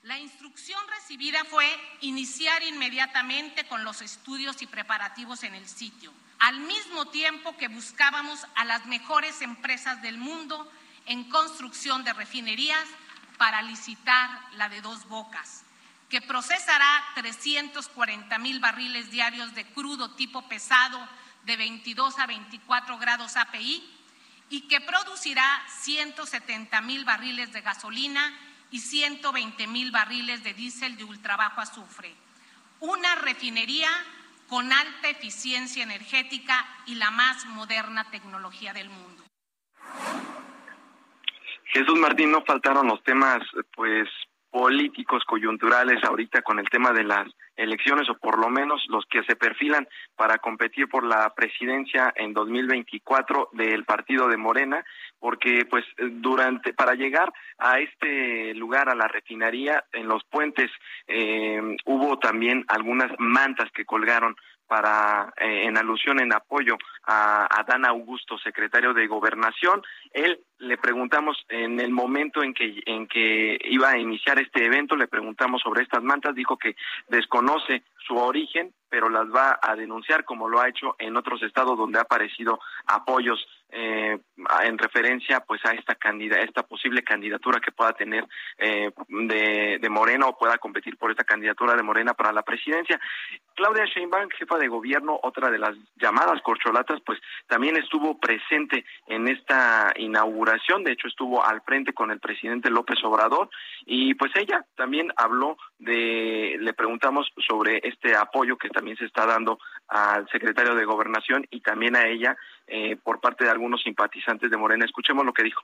La instrucción recibida fue iniciar inmediatamente con los estudios y preparativos en el sitio, al mismo tiempo que buscábamos a las mejores empresas del mundo en construcción de refinerías para licitar la de dos bocas, que procesará 340 mil barriles diarios de crudo tipo pesado de 22 a 24 grados API y que producirá 170 mil barriles de gasolina y 120 mil barriles de diésel de ultrabajo azufre. Una refinería con alta eficiencia energética y la más moderna tecnología del mundo. Jesús Martín, no faltaron los temas pues políticos coyunturales ahorita con el tema de las elecciones o por lo menos los que se perfilan para competir por la presidencia en 2024 del partido de Morena porque pues durante para llegar a este lugar a la refinería en los puentes eh, hubo también algunas mantas que colgaron para eh, en alusión en apoyo a Adán Augusto, secretario de Gobernación. Él le preguntamos en el momento en que en que iba a iniciar este evento, le preguntamos sobre estas mantas, dijo que desconoce su origen, pero las va a denunciar como lo ha hecho en otros estados donde ha aparecido apoyos eh, en referencia pues a esta candida, esta posible candidatura que pueda tener eh, de, de, Morena o pueda competir por esta candidatura de Morena para la presidencia. Claudia Sheinbaum, jefa de gobierno, otra de las llamadas corcholatas, pues también estuvo presente en esta inauguración, de hecho estuvo al frente con el presidente López Obrador y pues ella también habló de, le preguntamos sobre este apoyo que también se está dando al secretario de Gobernación y también a ella eh, por parte de algunos simpatizantes de Morena. Escuchemos lo que dijo.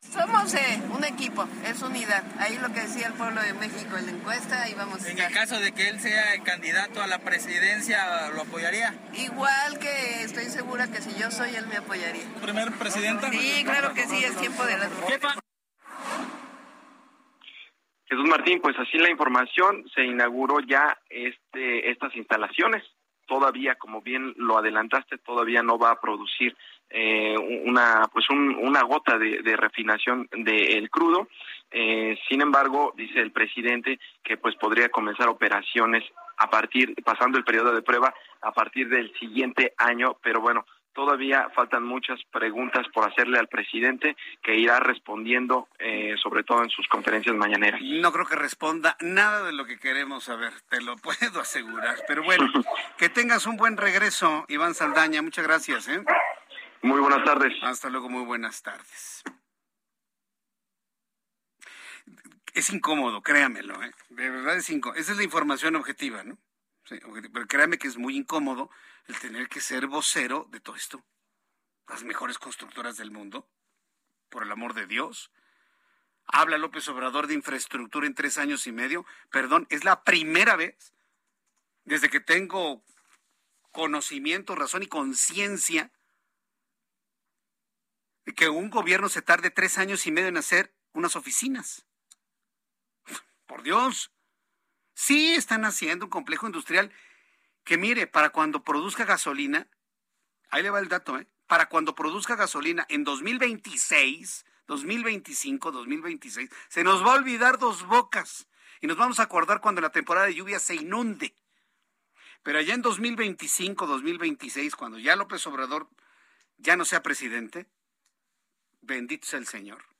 Somos eh, un equipo, es unidad. Ahí lo que decía el pueblo de México en la encuesta, y vamos a En el caso de que él sea el candidato a la presidencia, ¿lo apoyaría? Igual que estoy segura que si yo soy, él me apoyaría. ¿Primer presidenta? Sí, claro que sí, es tiempo de las Jesús Martín, pues así la información, se inauguró ya este estas instalaciones. Todavía, como bien lo adelantaste, todavía no va a producir eh, una pues una gota de, refinación del crudo. Eh, sin embargo, dice el presidente que pues podría comenzar operaciones a partir pasando el periodo de prueba a partir del siguiente año, pero bueno, todavía faltan muchas preguntas por hacerle al presidente que irá respondiendo eh, sobre todo en sus conferencias mañaneras. No creo que responda nada de lo que queremos saber, te lo puedo asegurar. Pero bueno, que tengas un buen regreso, Iván Saldaña. Muchas gracias. ¿eh? Muy buenas tardes. Hasta luego, muy buenas tardes. Es incómodo, créamelo, ¿eh? De verdad es incómodo. Esa es la información objetiva, ¿no? Pero créame que es muy incómodo el tener que ser vocero de todo esto. Las mejores constructoras del mundo, por el amor de Dios. Habla López Obrador de infraestructura en tres años y medio. Perdón, es la primera vez desde que tengo conocimiento, razón y conciencia de que un gobierno se tarde tres años y medio en hacer unas oficinas. Por Dios. Sí están haciendo un complejo industrial que mire, para cuando produzca gasolina, ahí le va el dato, ¿eh? Para cuando produzca gasolina en 2026, 2025, 2026, se nos va a olvidar dos bocas y nos vamos a acordar cuando la temporada de lluvia se inunde. Pero allá en 2025, 2026, cuando ya López Obrador ya no sea presidente, bendito sea el Señor.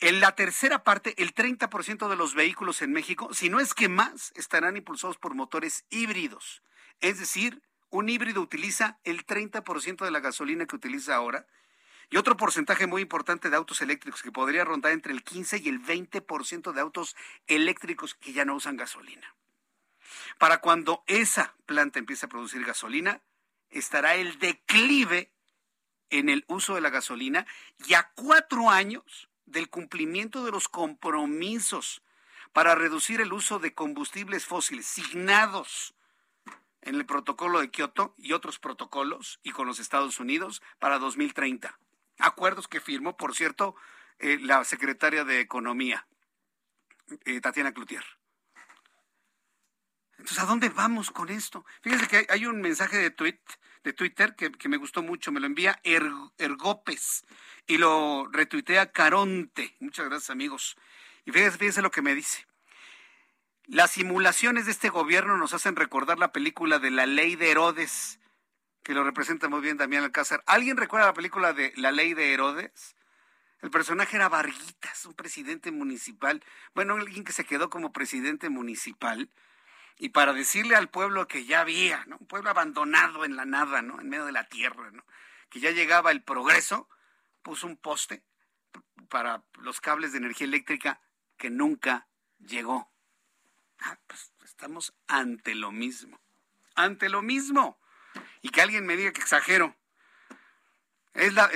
En la tercera parte, el 30% de los vehículos en México, si no es que más, estarán impulsados por motores híbridos. Es decir, un híbrido utiliza el 30% de la gasolina que utiliza ahora y otro porcentaje muy importante de autos eléctricos que podría rondar entre el 15 y el 20% de autos eléctricos que ya no usan gasolina. Para cuando esa planta empiece a producir gasolina, estará el declive en el uso de la gasolina y a cuatro años del cumplimiento de los compromisos para reducir el uso de combustibles fósiles signados en el protocolo de Kioto y otros protocolos y con los Estados Unidos para 2030. Acuerdos que firmó, por cierto, eh, la secretaria de Economía, eh, Tatiana Cloutier. Entonces, ¿a dónde vamos con esto? Fíjense que hay un mensaje de tweet de Twitter que, me gustó mucho, me lo envía Ergopes y lo retuitea Caronte. Muchas gracias amigos. Y fíjense, fíjense lo que me dice. Las simulaciones de este gobierno nos hacen recordar la película de La Ley de Herodes, que lo representa muy bien Damián Alcázar. ¿Alguien recuerda la película de La Ley de Herodes? El personaje era Varguitas, un presidente municipal. Bueno, alguien que se quedó como presidente municipal y para decirle al pueblo que ya había, ¿no? Un pueblo abandonado en la nada, ¿no? En medio de la tierra, ¿no? Que ya llegaba el progreso, puso un poste para los cables de energía eléctrica que nunca llegó. Ah, pues estamos ante lo mismo. Ante lo mismo. Y que alguien me diga que exagero. Es la,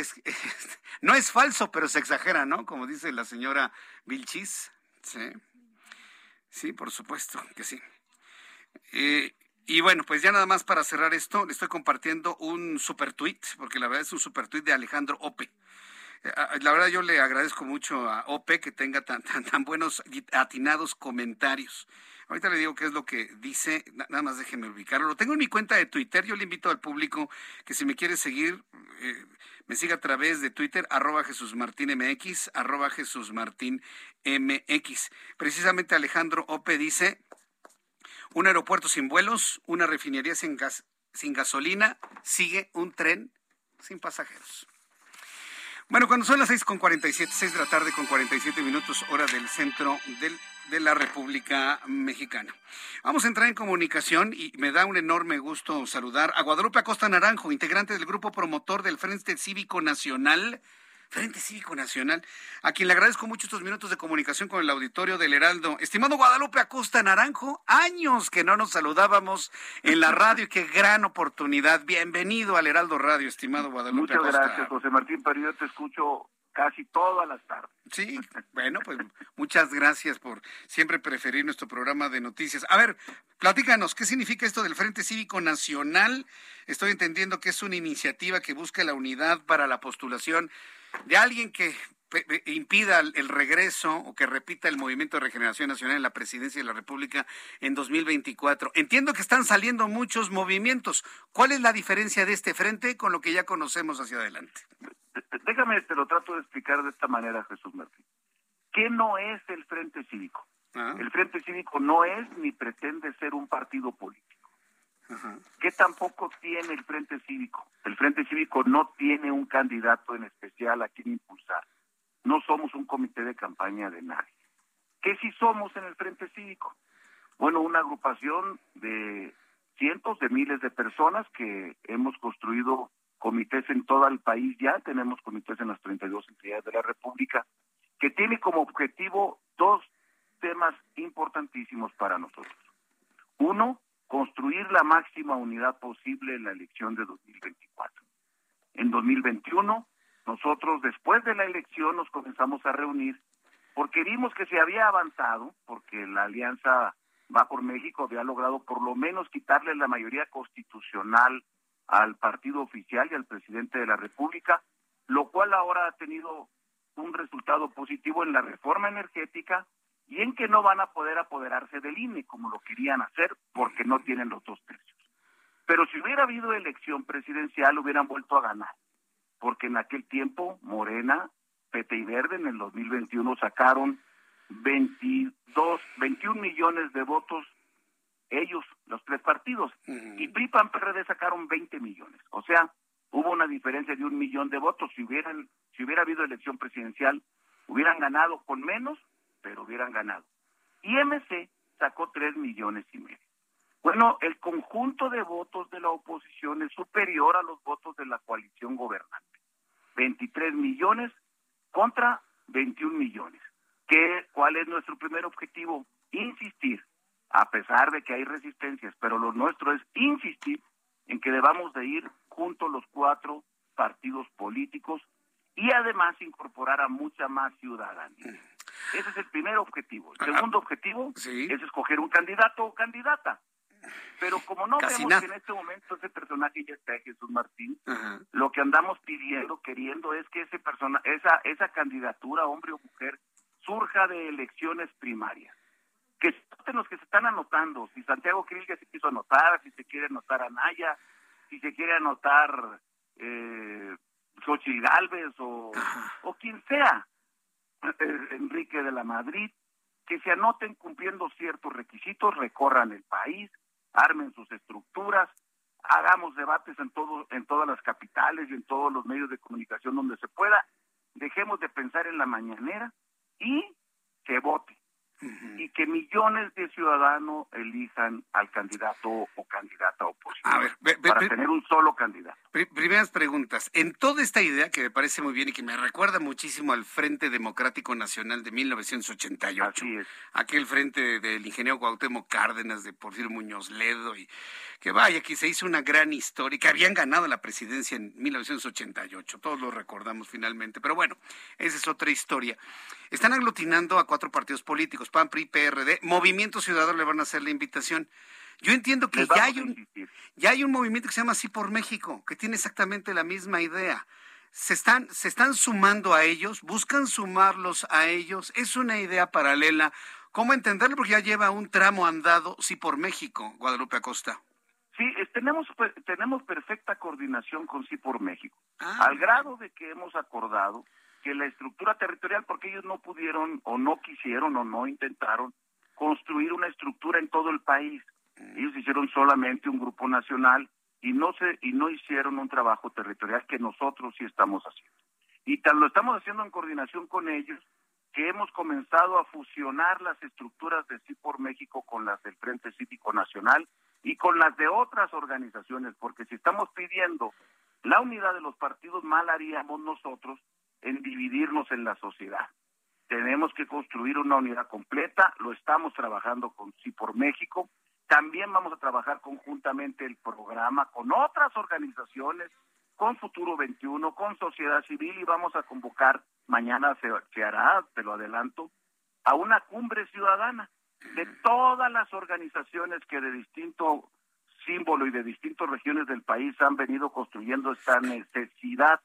no es falso, pero se exagera, ¿no? Como dice la señora Vilchis. Sí. Sí, por supuesto que sí. Eh, y bueno, pues ya nada más para cerrar esto, le estoy compartiendo un super tweet, porque la verdad es un super tweet de Alejandro Ope. Eh, la verdad yo le agradezco mucho a Ope que tenga tan, tan, tan buenos atinados comentarios. Ahorita le digo qué es lo que dice, nada más déjeme ubicarlo. Lo tengo en mi cuenta de Twitter, yo le invito al público que si me quiere seguir, eh, me siga a través de Twitter, arroba Jesús Martín MX, arroba Jesús Martín MX. Precisamente Alejandro Ope dice, un aeropuerto sin vuelos, una refinería sin, gas, sin gasolina, sigue un tren sin pasajeros. Bueno, cuando son las 6 con 47, 6 de la tarde con 47 minutos, hora del centro del, de la República Mexicana. Vamos a entrar en comunicación y me da un enorme gusto saludar a Guadalupe Acosta Naranjo, integrante del grupo promotor del Frente Cívico Nacional Frente Cívico Nacional, a quien le agradezco mucho estos minutos de comunicación con el auditorio del Heraldo. Estimado Guadalupe Acosta Naranjo, años que no nos saludábamos en la radio, qué gran oportunidad. Bienvenido al Heraldo Radio, estimado Guadalupe Muchas gracias, José Martín, pero yo te escucho casi todas las tardes. Sí, bueno, pues muchas gracias por siempre preferir nuestro programa de noticias. A ver, platícanos, ¿qué significa esto del Frente Cívico Nacional? Estoy entendiendo que es una iniciativa que busca la unidad para la postulación de alguien que impida el regreso o que repita el Movimiento de Regeneración Nacional en la presidencia de la República en 2024. Entiendo que están saliendo muchos movimientos. ¿Cuál es la diferencia de este frente con lo que ya conocemos hacia adelante? Déjame, te lo trato de explicar de esta manera, Jesús Martín. ¿Qué no es el Frente Cívico? Ah. El Frente Cívico no es ni pretende ser un partido político. ¿Qué tampoco tiene el Frente Cívico? El Frente Cívico no tiene un candidato en especial a quien impulsar no somos un comité de campaña de nadie. ¿Qué sí somos en el Frente Cívico? Bueno, una agrupación de cientos de miles de personas que hemos construido comités en todo el país ya, tenemos comités en las 32 entidades de la República, que tiene como objetivo dos temas importantísimos para nosotros. Uno, construir la máxima unidad posible en la elección de 2024. En 2021 nosotros después de la elección nos comenzamos a reunir porque vimos que se había avanzado, porque la alianza Va por México había logrado por lo menos quitarle la mayoría constitucional al partido oficial y al presidente de la República, lo cual ahora ha tenido un resultado positivo en la reforma energética y en que no van a poder apoderarse del INE como lo querían hacer porque no tienen los dos tercios. Pero si hubiera habido elección presidencial hubieran vuelto a ganar porque en aquel tiempo Morena, PT y Verde en el 2021 sacaron 22, 21 millones de votos ellos, los tres partidos, y PRI, PAN, PRD sacaron 20 millones. O sea, hubo una diferencia de un millón de votos. Si hubieran, si hubiera habido elección presidencial, hubieran ganado con menos, pero hubieran ganado. Y MC sacó 3 millones y medio. Bueno, el conjunto de votos de la oposición es superior a los votos de la coalición gobernante. 23 millones contra 21 millones. ¿Qué, ¿Cuál es nuestro primer objetivo? Insistir, a pesar de que hay resistencias, pero lo nuestro es insistir en que debamos de ir juntos los cuatro partidos políticos y además incorporar a mucha más ciudadanía. Ese es el primer objetivo. El segundo objetivo es escoger un candidato o candidata. Pero como no vemos que en este momento ese personaje ya está, Jesús Martín, lo que andamos pidiendo, queriendo, es que ese persona, esa, esa candidatura, hombre o mujer, surja de elecciones primarias. Que los que se están anotando, si Santiago Krill se quiso anotar, si se quiere anotar a Naya, si se quiere anotar eh, Xochitl Galvez o, o quien sea, Enrique de la Madrid, que se anoten cumpliendo ciertos requisitos, recorran el país, armen sus estructuras, hagamos debates en en todas las capitales y en todos los medios de comunicación donde se pueda, dejemos de pensar en la mañanera y que vote y que millones de ciudadanos elijan al candidato o candidata oposición para tener un solo candidato. Primeras preguntas. En toda esta idea que me parece muy bien y que me recuerda muchísimo al Frente Democrático Nacional de 1988, aquel frente del ingeniero Cuauhtémoc Cárdenas, de Porfirio Muñoz Ledo y que vaya, que se hizo una gran historia, que habían ganado la presidencia en 1988, todos lo recordamos finalmente, pero bueno, esa es otra historia. Están aglutinando a cuatro partidos políticos, PAN, PRI, PRD, Movimiento Ciudadano le van a hacer la invitación. Yo entiendo que ya hay, un, ya hay un movimiento que se llama Así por México, que tiene exactamente la misma idea. Se están, se están sumando a ellos, buscan sumarlos a ellos, es una idea paralela. ¿Cómo entenderlo? Porque ya lleva un tramo andado, sí por México, Guadalupe Acosta. Sí, tenemos, tenemos perfecta coordinación con Sí por México, ah. al grado de que hemos acordado que la estructura territorial, porque ellos no pudieron o no quisieron o no intentaron construir una estructura en todo el país. Mm. Ellos hicieron solamente un grupo nacional y no se y no hicieron un trabajo territorial que nosotros sí estamos haciendo. Y tal lo estamos haciendo en coordinación con ellos que hemos comenzado a fusionar las estructuras de Sí por México con las del Frente Cívico Nacional y con las de otras organizaciones, porque si estamos pidiendo la unidad de los partidos, mal haríamos nosotros en dividirnos en la sociedad. Tenemos que construir una unidad completa, lo estamos trabajando con Sí por México, también vamos a trabajar conjuntamente el programa con otras organizaciones con Futuro 21, con sociedad civil y vamos a convocar, mañana se, se hará, te lo adelanto, a una cumbre ciudadana de todas las organizaciones que de distinto símbolo y de distintas regiones del país han venido construyendo esta necesidad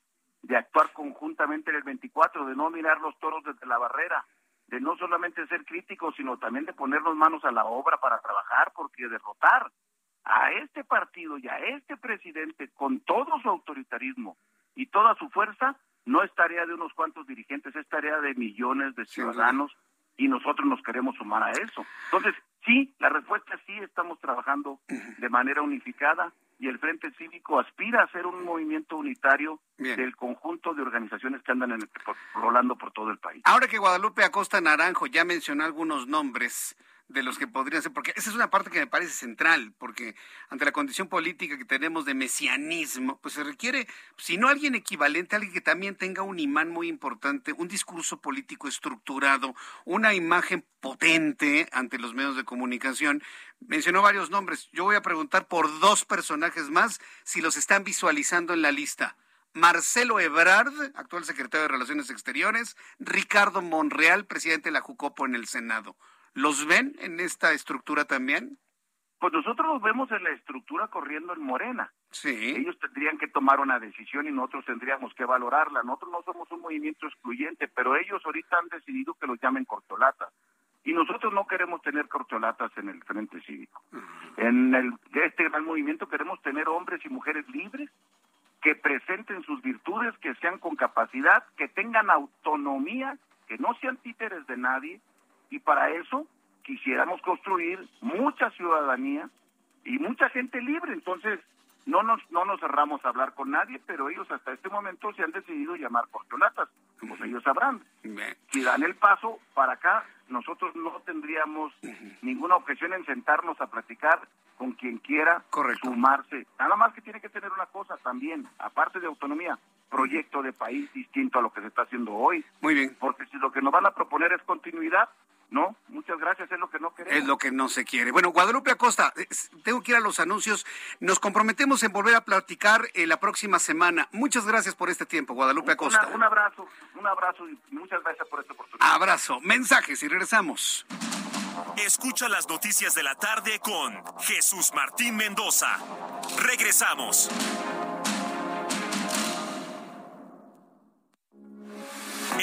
de actuar conjuntamente en el 24, de no mirar los toros desde la barrera, de no solamente ser críticos, sino también de ponernos manos a la obra para trabajar, porque derrotar a este partido y a este presidente con todo su autoritarismo y toda su fuerza no es tarea de unos cuantos dirigentes, es tarea de millones de ciudadanos y nosotros nos queremos sumar a eso. Entonces, sí, la respuesta sí, estamos trabajando de manera unificada y el Frente Cívico aspira a ser un movimiento unitario del conjunto de organizaciones que andan en rolando por todo el país. Ahora que Guadalupe Acosta Naranjo ya mencionó algunos nombres, de los que podrían ser, porque esa es una parte que me parece central, porque ante la condición política que tenemos de mesianismo, pues se requiere, si no alguien equivalente, alguien que también tenga un imán muy importante, un discurso político estructurado, una imagen potente ante los medios de comunicación. Mencionó varios nombres. Yo voy a preguntar por dos personajes más, si los están visualizando en la lista. Marcelo Ebrard, actual secretario de Relaciones Exteriores, Ricardo Monreal, presidente de la Jucopo en el Senado. ¿Los ven en esta estructura también? Pues nosotros los vemos en la estructura corriendo en Morena. Sí. Ellos tendrían que tomar una decisión y nosotros tendríamos que valorarla. Nosotros no somos un movimiento excluyente, pero ellos ahorita han decidido que los llamen cortolatas. Y nosotros no queremos tener cortolatas en el Frente Cívico. En el, este gran movimiento queremos tener hombres y mujeres libres que presenten sus virtudes, que sean con capacidad, que tengan autonomía, que no sean títeres de nadie, y para eso quisiéramos construir mucha ciudadanía y mucha gente libre. Entonces, no nos, no nos cerramos a hablar con nadie, pero ellos hasta este momento se han decidido llamar corcholatas, como ellos sabrán. Si dan el paso para acá, nosotros no tendríamos ninguna objeción en sentarnos a platicar con quien quiera sumarse. Nada más que tiene que tener una cosa también, aparte de autonomía, proyecto de país distinto a lo que se está haciendo hoy. Muy bien. Porque si lo que nos van a proponer es continuidad, no, muchas gracias, es lo que no queremos. Es lo que no se quiere. Bueno, Guadalupe Acosta, tengo que ir a los anuncios. Nos comprometemos en volver a platicar eh, la próxima semana. Muchas gracias por este tiempo, Guadalupe Acosta. un abrazo, un abrazo y muchas gracias por esta oportunidad. Abrazo, mensajes y regresamos. Escucha las noticias de la tarde con Jesús Martín Mendoza. Regresamos.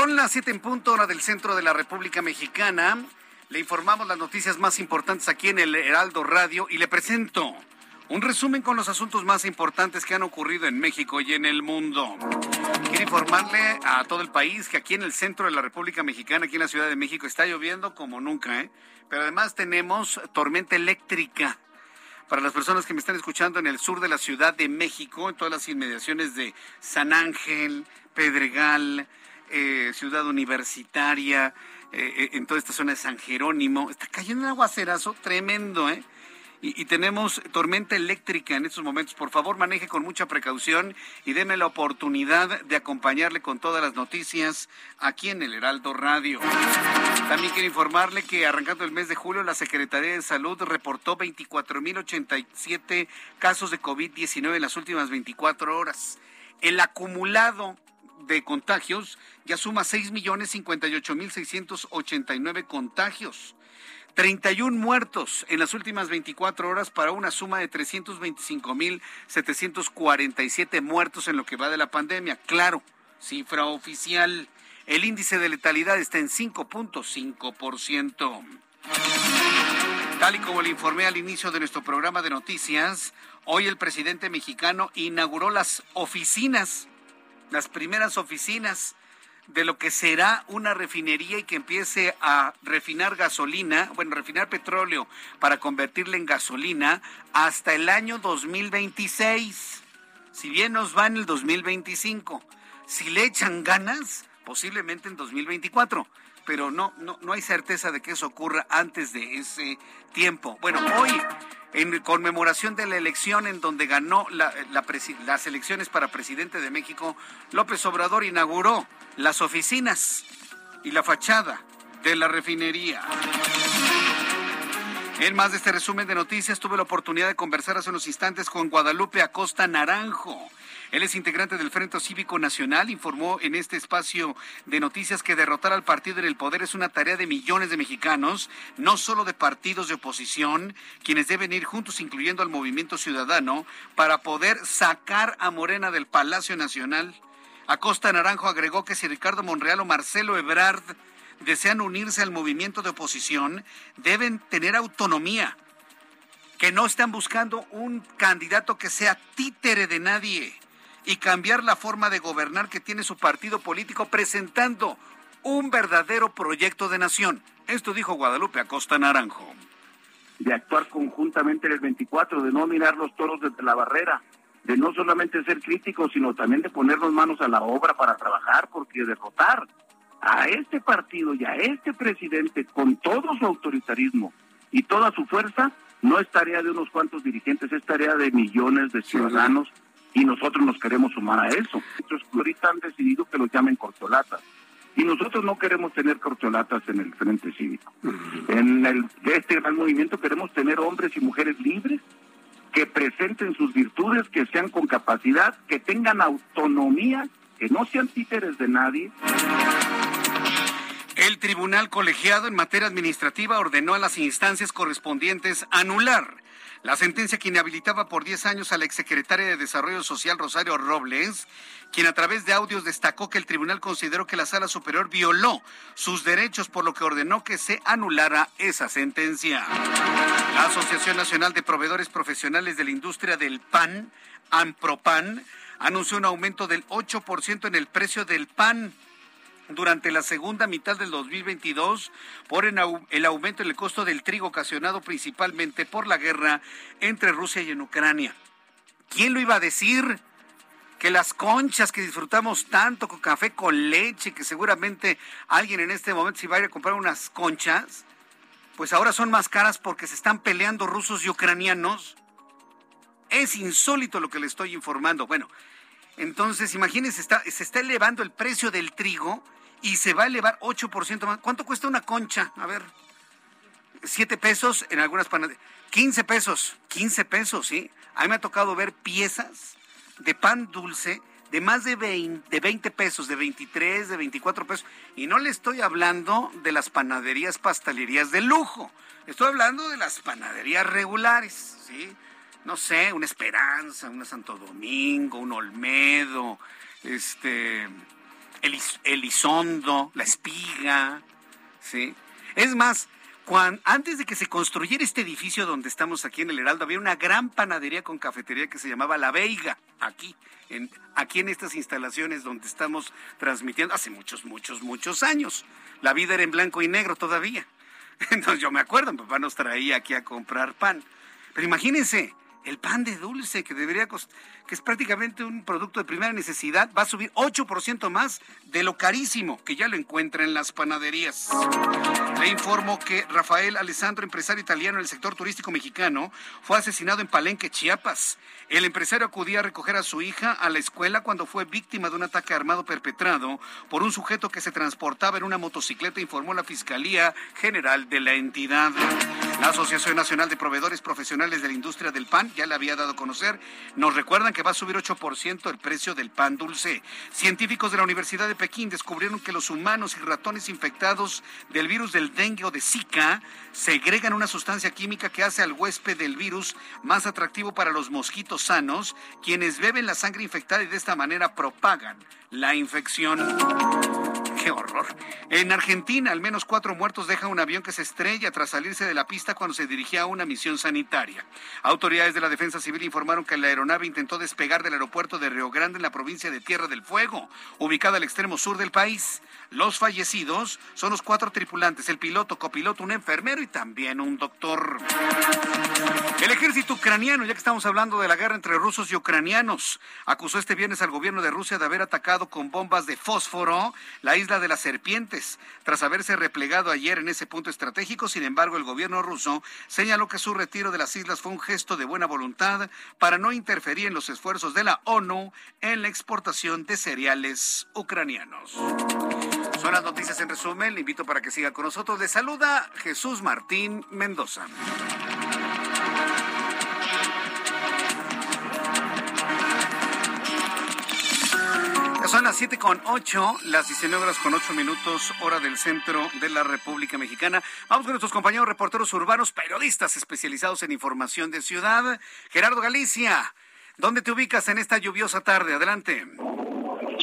Son las siete en punto hora del centro de la República Mexicana. Le informamos las noticias más importantes aquí en el Heraldo Radio y le presento un resumen con los asuntos más importantes que han ocurrido en México y en el mundo. Quiero informarle a todo el país que aquí en el centro de la República Mexicana, aquí en la Ciudad de México, está lloviendo como nunca, ¿eh? Pero además tenemos tormenta eléctrica. Para las personas que me están escuchando en el sur de la Ciudad de México, en todas las inmediaciones de San Ángel, Pedregal, eh, ciudad universitaria, eh, eh, en toda esta zona de San Jerónimo. Está cayendo un aguacerazo tremendo, ¿eh? Y, tenemos tormenta eléctrica en estos momentos. Por favor, maneje con mucha precaución y déme la oportunidad de acompañarle con todas las noticias aquí en el Heraldo Radio. También quiero informarle que arrancando el mes de julio, la Secretaría de Salud reportó 24.087 casos de COVID-19 en las últimas 24 horas. El acumulado de contagios ya suma 6.058.689 contagios. 31 muertos en las últimas 24 horas para una suma de 325.747 muertos en lo que va de la pandemia. Claro, cifra oficial. El índice de letalidad está en 5.5%. Tal y como le informé al inicio de nuestro programa de noticias, hoy el presidente mexicano inauguró las oficinas, las primeras oficinas de lo que será una refinería y que empiece a refinar gasolina, bueno, refinar petróleo para convertirle en gasolina hasta el año 2026. Si bien nos va en el 2025, si le echan ganas, posiblemente en 2024 pero no, no, no hay certeza de que eso ocurra antes de ese tiempo. Bueno, hoy, en conmemoración de la elección en donde ganó las elecciones para presidente de México, López Obrador inauguró las oficinas y la fachada de la refinería. En más de este resumen de noticias, tuve la oportunidad de conversar hace unos instantes con Guadalupe Acosta Naranjo él es integrante del Frente Cívico Nacional. Informó en este espacio de noticias que derrotar al partido en el poder es una tarea de millones de mexicanos, no solo de partidos de oposición, quienes deben ir juntos, incluyendo al movimiento ciudadano, para poder sacar a Morena del Palacio Nacional. Acosta Naranjo agregó que si Ricardo Monreal o Marcelo Ebrard desean unirse al movimiento de oposición, deben tener autonomía, que no están buscando un candidato que sea títere de nadie y cambiar la forma de gobernar que tiene su partido político presentando un verdadero proyecto de nación. Esto dijo Guadalupe Acosta Naranjo. De actuar conjuntamente en el 24, de no mirar los toros desde la barrera, de no solamente ser críticos, sino también de ponernos manos a la obra para trabajar, porque derrotar a este partido y a este presidente con todo su autoritarismo y toda su fuerza no es tarea de unos cuantos dirigentes, es tarea de millones de ciudadanos y nosotros nos queremos sumar a eso. Entonces, ahorita han decidido que los llamen corcholatas. Y nosotros no queremos tener corcholatas en el Frente Cívico. En el, este gran movimiento queremos tener hombres y mujeres libres que presenten sus virtudes, que sean con capacidad, que tengan autonomía, que no sean títeres de nadie. El Tribunal Colegiado en materia administrativa ordenó a las instancias correspondientes anular la sentencia que inhabilitaba por 10 años a la exsecretaria de Desarrollo Social Rosario Robles, quien a través de audios destacó que el tribunal consideró que la sala superior violó sus derechos, por lo que ordenó que se anulara esa sentencia. La Asociación Nacional de Proveedores Profesionales de la Industria del PAN, AMPROPAN, anunció un aumento del 8% en el precio del pan durante la segunda mitad del 2022 por el aumento en el costo del trigo ocasionado principalmente por la guerra entre Rusia y Ucrania. ¿Quién lo iba a decir? Que las conchas que disfrutamos tanto con café con leche, que seguramente alguien en este momento si va a ir a comprar unas conchas, pues ahora son más caras porque se están peleando rusos y ucranianos. Es insólito lo que le estoy informando. Bueno, entonces imagínense, se está elevando el precio del trigo y se va a elevar 8% más. ¿Cuánto cuesta una concha? A ver, 7 pesos en algunas panaderías. 15 pesos, 15 pesos, ¿sí? A mí me ha tocado ver piezas de pan dulce de más de 20, de 20 pesos, de 23, de 24 pesos. Y no le estoy hablando de las panaderías, pastelerías de lujo. Estoy hablando de las panaderías regulares, ¿sí? No sé, una Esperanza, una Santo Domingo, un Olmedo, este, el, Elizondo, la espiga, ¿sí? Es más, antes de que se construyera este edificio donde estamos aquí en el Heraldo, había una gran panadería con cafetería que se llamaba La Veiga, aquí, en, aquí en estas instalaciones donde estamos transmitiendo hace muchos, muchos, muchos años. La vida era en blanco y negro todavía. Entonces yo me acuerdo, mi papá nos traía aquí a comprar pan. Pero imagínense, el pan de dulce que debería costar que es prácticamente un producto de primera necesidad, va a subir 8% más de lo carísimo que ya lo encuentra en las panaderías. Le informo que Rafael Alessandro, empresario italiano en el sector turístico mexicano, fue asesinado en Palenque, Chiapas. El empresario acudía a recoger a su hija a la escuela cuando fue víctima de un ataque armado perpetrado por un sujeto que se transportaba en una motocicleta, informó la Fiscalía General de la entidad. La Asociación Nacional de Proveedores Profesionales de la Industria del pan, ya le había dado a conocer. Nos recuerdan que va a subir 8% el precio del pan dulce. Científicos de la Universidad de Pekín descubrieron que los humanos y ratones infectados del virus del dengue o de Zika segregan una sustancia química que hace al huésped del virus más atractivo para los mosquitos sanos, quienes beben la sangre infectada y de esta manera propagan la infección. ¡Qué horror! En Argentina, al menos cuatro muertos deja un avión que se estrella tras salirse de la pista cuando se dirigía a una misión sanitaria. Autoridades de la Defensa Civil informaron que la aeronave intentó despegar del aeropuerto de Río Grande en la provincia de Tierra del Fuego, ubicada al extremo sur del país. Los fallecidos son los cuatro tripulantes, el piloto, copiloto, un enfermero y también un doctor. El ejército ucraniano, ya que estamos hablando de la guerra entre rusos y ucranianos, acusó este viernes al gobierno de Rusia de haber atacado con bombas de fósforo la isla de las serpientes. Tras haberse replegado ayer en ese punto estratégico, sin embargo, el gobierno ruso señaló que su retiro de las islas fue un gesto de buena voluntad para no interferir en los esfuerzos de la ONU en la exportación de cereales ucranianos. Son las noticias en resumen. Le invito para que siga con nosotros. Le saluda Jesús Martín Mendoza. son las siete con ocho, las 19 horas con ocho minutos, hora del centro de la República Mexicana. Vamos con nuestros compañeros reporteros urbanos, periodistas especializados en información de ciudad. Gerardo Galicia, ¿dónde te ubicas en esta lluviosa tarde? Adelante.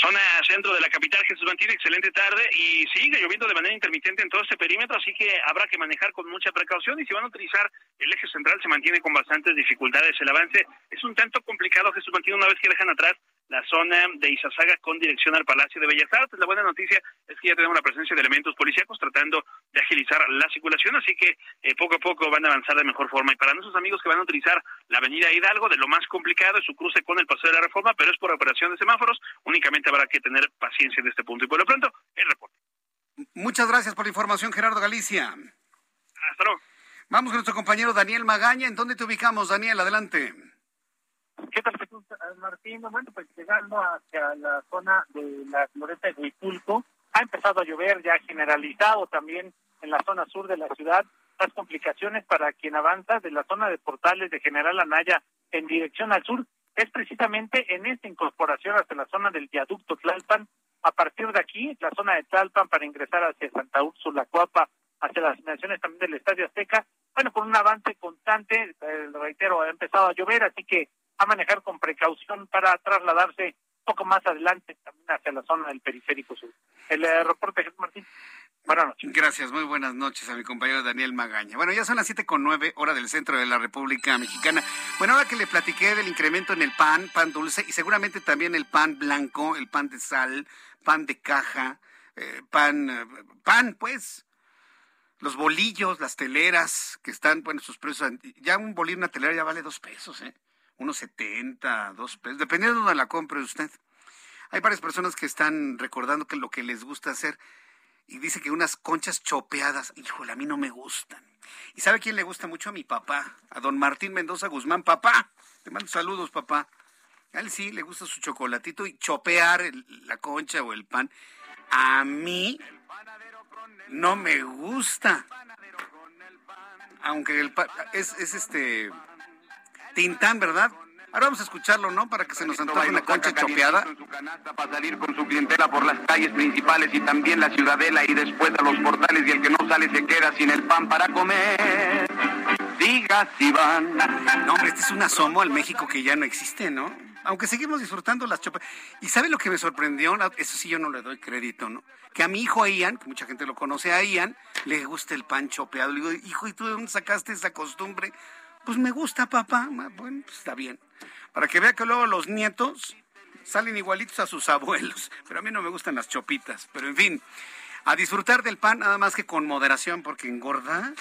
Zona centro de la capital, Jesús Martín, excelente tarde y sigue lloviendo de manera intermitente en todo este perímetro, así que habrá que manejar con mucha precaución y si van a utilizar el eje central se mantiene con bastantes dificultades el avance. Es un tanto complicado, Jesús Martín, una vez que dejan atrás la zona de Izazaga con dirección al Palacio de Bellas Artes. La buena noticia es que ya tenemos la presencia de elementos policíacos tratando de agilizar la circulación, así que eh, poco a poco van a avanzar de mejor forma. Y para nuestros amigos que van a utilizar la avenida Hidalgo, de lo más complicado es su cruce con el Paseo de la Reforma, pero es por operación de semáforos, únicamente habrá que tener paciencia en este punto. Y por lo pronto, el reporte. Muchas gracias por la información, Gerardo Galicia. Hasta luego. Vamos con nuestro compañero Daniel Magaña. ¿En dónde te ubicamos, Daniel? Adelante. ¿Qué tal, Jesús Martín? Bueno, pues llegando hacia la zona de la floresta de Huipulco, ha empezado a llover ya generalizado también en la zona sur de la ciudad. Las complicaciones para quien avanza de la zona de Portales de General Anaya en dirección al sur es precisamente en esta incorporación hacia la zona del viaducto Tlalpan. A partir de aquí, la zona de Tlalpan para ingresar hacia Santa Úrsula, Cuapa, hacia las naciones también del Estadio Azteca. Bueno, con un avance constante, eh, reitero, ha empezado a llover, así que a manejar con precaución para trasladarse poco más adelante también hacia la zona del periférico sur. El eh, reporte Jesús Martín. Buenas noches. Gracias, muy buenas noches a mi compañero Daniel Magaña. Bueno, ya son las siete con nueve, hora del centro de la República Mexicana. Bueno, ahora que le platiqué del incremento en el pan, pan dulce y seguramente también el pan blanco, el pan de sal, pan de caja, eh, pan, eh, pan, pues, los bolillos, las teleras que están, bueno, sus precios, ya un bolillo, una telera ya vale dos pesos, ¿eh? Unos 70, dos pesos, dependiendo de donde la compre usted. Hay varias personas que están recordando que lo que les gusta hacer y dice que unas conchas chopeadas, híjole, a mí no me gustan. ¿Y sabe quién le gusta mucho? A mi papá, a don Martín Mendoza Guzmán. Papá, te mando saludos, papá. A él sí le gusta su chocolatito y chopear la concha o el pan. A mí no me gusta. Aunque el pan es este Tintán, ¿verdad? Ahora vamos a escucharlo, ¿no? Para que se nos antoje una concha chopeada. Para salir con su clientela por las calles principales y también la ciudadela y después a los portales y el que no sale se queda sin el pan para comer. Diga si van. No, hombre, este es un asomo al México que ya no existe, ¿no? Aunque seguimos disfrutando las chopas. ¿Y sabe lo que me sorprendió? Eso sí yo no le doy crédito, ¿no? Que a mi hijo Ian, que mucha gente lo conoce a Ian, le gusta el pan chopeado. Le digo, hijo, ¿y tú de dónde sacaste esa costumbre? Pues me gusta, papá. Bueno, pues está bien. Para que vea que luego los nietos salen igualitos a sus abuelos. Pero a mí no me gustan las chopitas. Pero en fin, a disfrutar del pan nada más que con moderación porque engorda.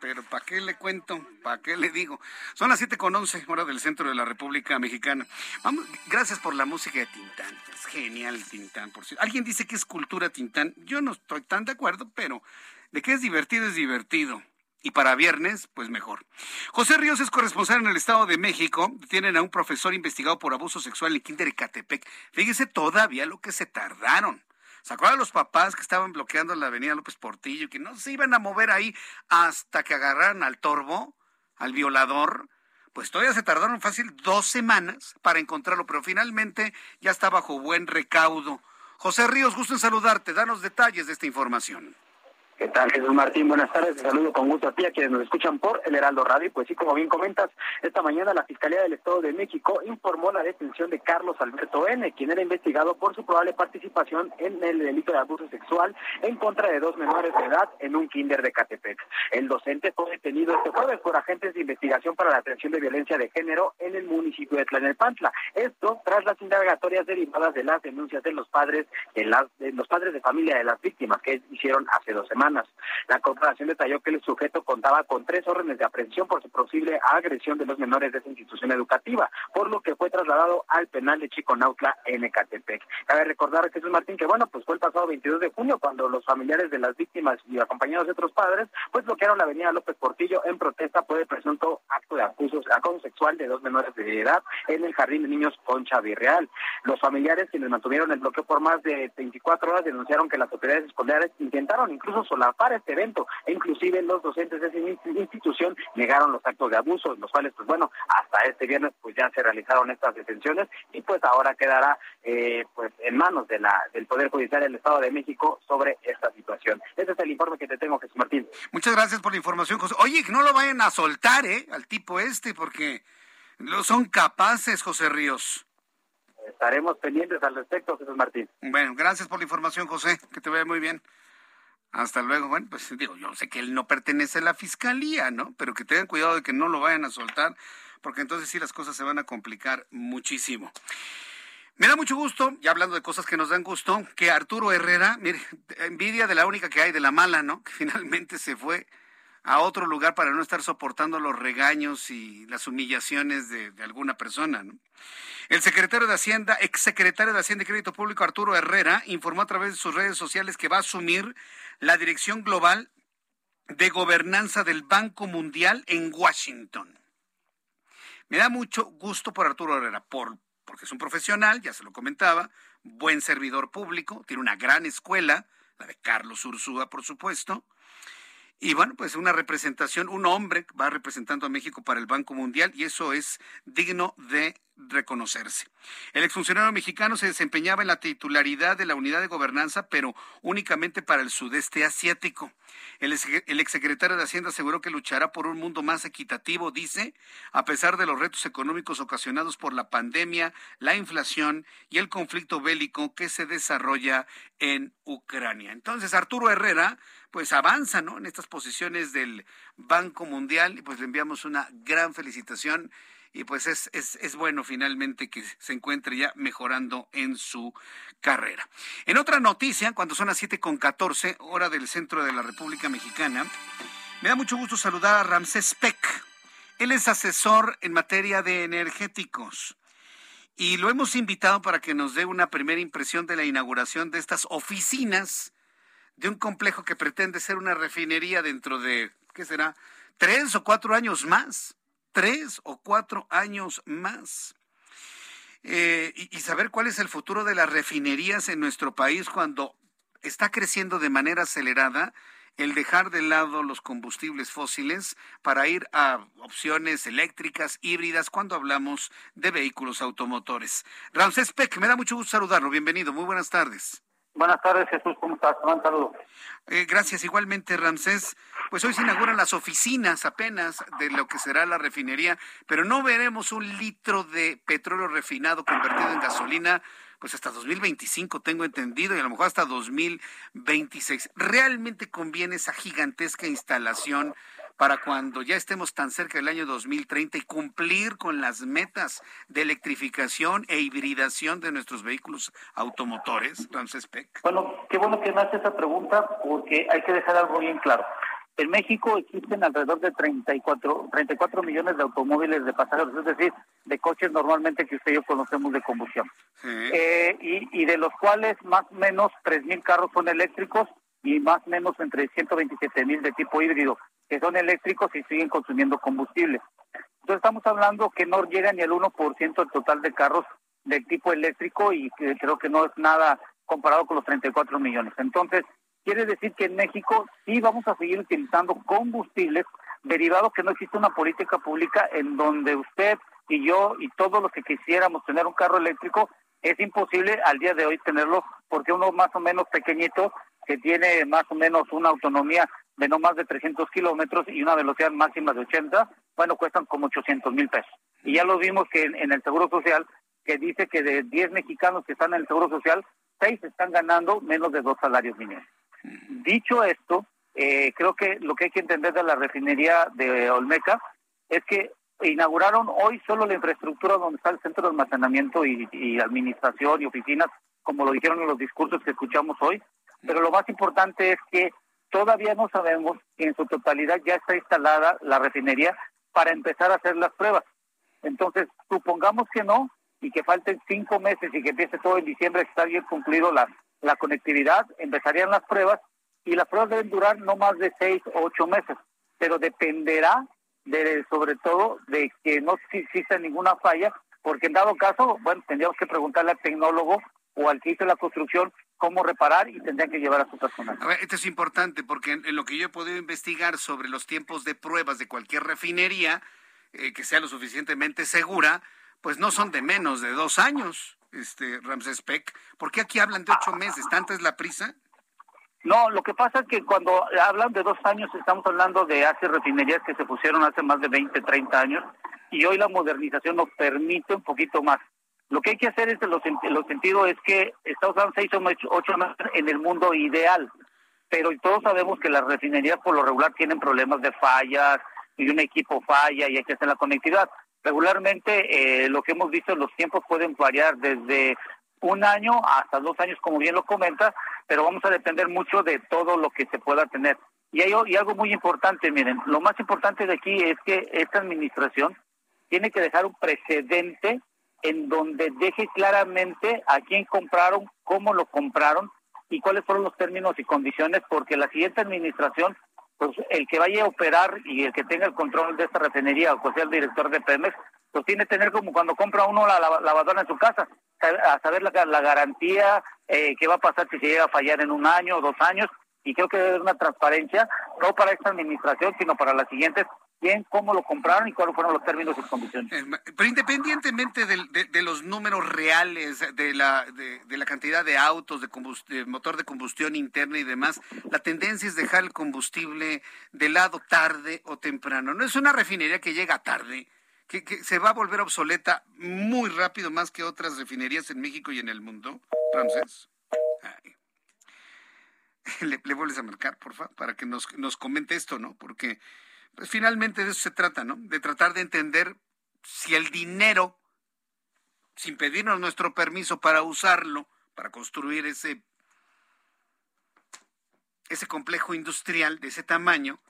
Pero ¿para qué le cuento? ¿Para qué le digo? Son las siete con once, hora del centro de la República Mexicana. Vamos, gracias por la música de Tintán. Es genial Tintán, por cierto. Alguien dice que es cultura Tintán. Yo no estoy tan de acuerdo, pero de que es divertido, es divertido. Y para viernes, pues mejor. José Ríos es corresponsal en el Estado de México. Tienen a un profesor investigado por abuso sexual en Kinder Ecatepec. Fíjese todavía lo que se tardaron. ¿Se acuerdan los papás que estaban bloqueando la avenida López Portillo que no se iban a mover ahí hasta que agarraran al torbo, al violador? pues todavía se tardaron fácil dos semanas para encontrarlo, pero finalmente ya está bajo buen recaudo. José Ríos, gusto en saludarte. Danos detalles de esta información. ¿Qué tal, Jesús Martín? Buenas tardes. Te saludo con gusto a ti, a quienes nos escuchan por el Heraldo Radio. Pues sí, como bien comentas, esta mañana la Fiscalía del Estado de México informó la detención de Carlos Alberto N., quien era investigado por su probable participación en el delito de abuso sexual en contra de dos menores de edad en un kinder de Catepec. El docente fue detenido este jueves por agentes de investigación para la atención de violencia de género en el municipio de Tlanelpantla. Esto tras las indagatorias derivadas de las denuncias de los padres de, las, de los padres de familia de las víctimas que hicieron hace dos semanas. La corporación detalló que el sujeto contaba con tres órdenes de aprehensión por su posible agresión de los menores de esa institución educativa, por lo que fue trasladado al penal de Chiconautla en Ecatepec. Cabe recordar a Jesús Martín que, bueno, pues fue el pasado 22 de junio cuando los familiares de las víctimas y acompañados de otros padres, pues bloquearon la avenida López Portillo en protesta por el presunto acto de acoso sexual de dos menores de edad en el Jardín de Niños Concha Virreal. Los familiares quienes mantuvieron el bloqueo por más de 24 horas denunciaron que las autoridades escolares intentaron incluso para este evento e inclusive los docentes de esa institución negaron los actos de abuso, los cuales pues bueno, hasta este viernes pues ya se realizaron estas detenciones y pues ahora quedará eh, pues en manos de la del Poder Judicial del Estado de México sobre esta situación. Ese es el informe que te tengo, Jesús Martín. Muchas gracias por la información, José. Oye, que no lo vayan a soltar, ¿eh? Al tipo este, porque no son capaces, José Ríos. Estaremos pendientes al respecto, Jesús Martín. Bueno, gracias por la información, José. Que te vaya muy bien. Hasta luego. Bueno, pues digo, yo sé que él no pertenece a la fiscalía, ¿no? Pero que tengan cuidado de que no lo vayan a soltar, porque entonces sí las cosas se van a complicar muchísimo. Me da mucho gusto, ya hablando de cosas que nos dan gusto, que Arturo Herrera, mire, envidia de la única que hay, de la mala, ¿no? Que finalmente se fue a otro lugar para no estar soportando los regaños y las humillaciones de, alguna persona. El secretario de Hacienda, exsecretario de Hacienda y Crédito Público, Arturo Herrera, informó a través de sus redes sociales que va a asumir la dirección global de gobernanza del Banco Mundial en Washington. Me da mucho gusto por Arturo Herrera, por, porque es un profesional, ya se lo comentaba, buen servidor público, tiene una gran escuela, la de Carlos Ursúa, por supuesto, y bueno, pues una representación, un hombre va representando a México para el Banco Mundial y eso es digno de reconocerse. El exfuncionario mexicano se desempeñaba en la titularidad de la unidad de gobernanza, pero únicamente para el sudeste asiático. El, exsecretario de Hacienda aseguró que luchará por un mundo más equitativo, dice, a pesar de los retos económicos ocasionados por la pandemia, la inflación y el conflicto bélico que se desarrolla en Ucrania. Entonces, Arturo Herrera, pues avanza, ¿no? En estas posiciones del Banco Mundial y pues le enviamos una gran felicitación y pues es, es, es, bueno finalmente que se encuentre ya mejorando en su carrera. En otra noticia, cuando son las siete con catorce, hora del centro de la República Mexicana, me da mucho gusto saludar a Ramsés Peck. Él es asesor en materia de energéticos y lo hemos invitado para que nos dé una primera impresión de la inauguración de estas oficinas de un complejo que pretende ser una refinería dentro de, ¿qué será? Tres o cuatro años más tres o cuatro años más. Eh, y, saber cuál es el futuro de las refinerías en nuestro país cuando está creciendo de manera acelerada el dejar de lado los combustibles fósiles para ir a opciones eléctricas, híbridas, cuando hablamos de vehículos automotores. Ramsés Peck, me da mucho gusto saludarlo. Bienvenido, muy buenas tardes. Buenas tardes, Jesús, ¿cómo estás? Un saludo. Eh, gracias, igualmente, Ramsés. Pues hoy se inauguran las oficinas apenas de lo que será la refinería, pero no veremos un litro de petróleo refinado convertido en gasolina pues hasta 2025 tengo entendido y a lo mejor hasta 2026. ¿Realmente conviene esa gigantesca instalación para cuando ya estemos tan cerca del año 2030 y cumplir con las metas de electrificación e hibridación de nuestros vehículos automotores, Ramses Peck? Bueno, qué bueno que me hace esa pregunta porque hay que dejar algo bien claro. En México existen alrededor de 34, 34 millones de automóviles de pasajeros, es decir, de coches normalmente que usted y yo conocemos de combustión. Eh, y, y de los cuales más o menos 3.000 carros son eléctricos y más o menos entre 127 mil de tipo híbrido que son eléctricos y siguen consumiendo combustible. Entonces estamos hablando que no llega ni el 1% del total de carros del tipo eléctrico y creo que no es nada comparado con los 34 millones. Entonces, quiere decir que en México sí vamos a seguir utilizando combustibles derivado que no existe una política pública en donde usted y yo y todos los que quisiéramos tener un carro eléctrico, es imposible al día de hoy tenerlo porque uno más o menos pequeñito que tiene más o menos una autonomía de no más de 300 kilómetros y una velocidad máxima de 80, bueno, cuestan como 800 mil pesos. Y ya lo vimos que en, el Seguro Social, que dice que de 10 mexicanos que están en el Seguro Social, 6 están ganando menos de dos salarios mínimos. Dicho esto, eh, creo que lo que hay que entender de la refinería de Olmeca es que inauguraron hoy solo la infraestructura donde está el centro de almacenamiento y, administración y oficinas, como lo dijeron en los discursos que escuchamos hoy, pero lo más importante es que todavía no sabemos si en su totalidad ya está instalada la refinería para empezar a hacer las pruebas. Entonces, supongamos que no y que falten cinco meses y que empiece todo en diciembre, está bien cumplido la, la conectividad, empezarían las pruebas y las pruebas deben durar no más de seis o ocho meses, pero dependerá de, sobre todo de que no exista ninguna falla, porque en dado caso, bueno, tendríamos que preguntarle al tecnólogo o al que hizo la construcción cómo reparar y tendrían que llevar a su personal. A ver, esto es importante porque en, lo que yo he podido investigar sobre los tiempos de pruebas de cualquier refinería eh, que sea lo suficientemente segura, pues no son de menos de dos años, este Ramses Peck. ¿Por qué aquí hablan de ocho meses? ¿Tanta es la prisa? No, lo que pasa es que cuando hablan de dos años estamos hablando de hace refinerías que se pusieron hace más de 20, 30 años y hoy la modernización nos permite un poquito más. Lo que hay que hacer es, en los, sentidos es que Estados Unidos se hizo ocho meses en el mundo ideal, pero todos sabemos que las refinerías por lo regular tienen problemas de fallas y un equipo falla y hay que hacer la conectividad. Regularmente eh, lo que hemos visto, los tiempos pueden variar desde un año hasta dos años, como bien lo comenta, pero vamos a depender mucho de todo lo que se pueda tener. Y hay y algo muy importante, miren, lo más importante de aquí es que esta administración tiene que dejar un precedente en donde deje claramente a quién compraron, cómo lo compraron y cuáles fueron los términos y condiciones, porque la siguiente administración, pues el que vaya a operar y el que tenga el control de esta refinería, o sea el director de Pemex, pues tiene que tener como cuando compra uno la lavadora en su casa, a saber la, la garantía, eh, qué va a pasar si se llega a fallar en un año o dos años, y creo que debe haber una transparencia, no para esta administración, sino para las siguientes, quién, cómo lo compraron y cuáles fueron los términos y condiciones. Eh, pero independientemente de, los números reales, de la, de, la cantidad de autos, de, motor de combustión interna y demás, la tendencia es dejar el combustible de lado tarde o temprano. No es una refinería que llega tarde que, se va a volver obsoleta muy rápido, más que otras refinerías en México y en el mundo, Ramsés? Le, vuelves a marcar, por favor, para que nos, nos comente esto, ¿no? Porque pues, finalmente de eso se trata, ¿no? De tratar de entender si el dinero, sin pedirnos nuestro permiso para usarlo, para construir ese, ese complejo industrial de ese tamaño,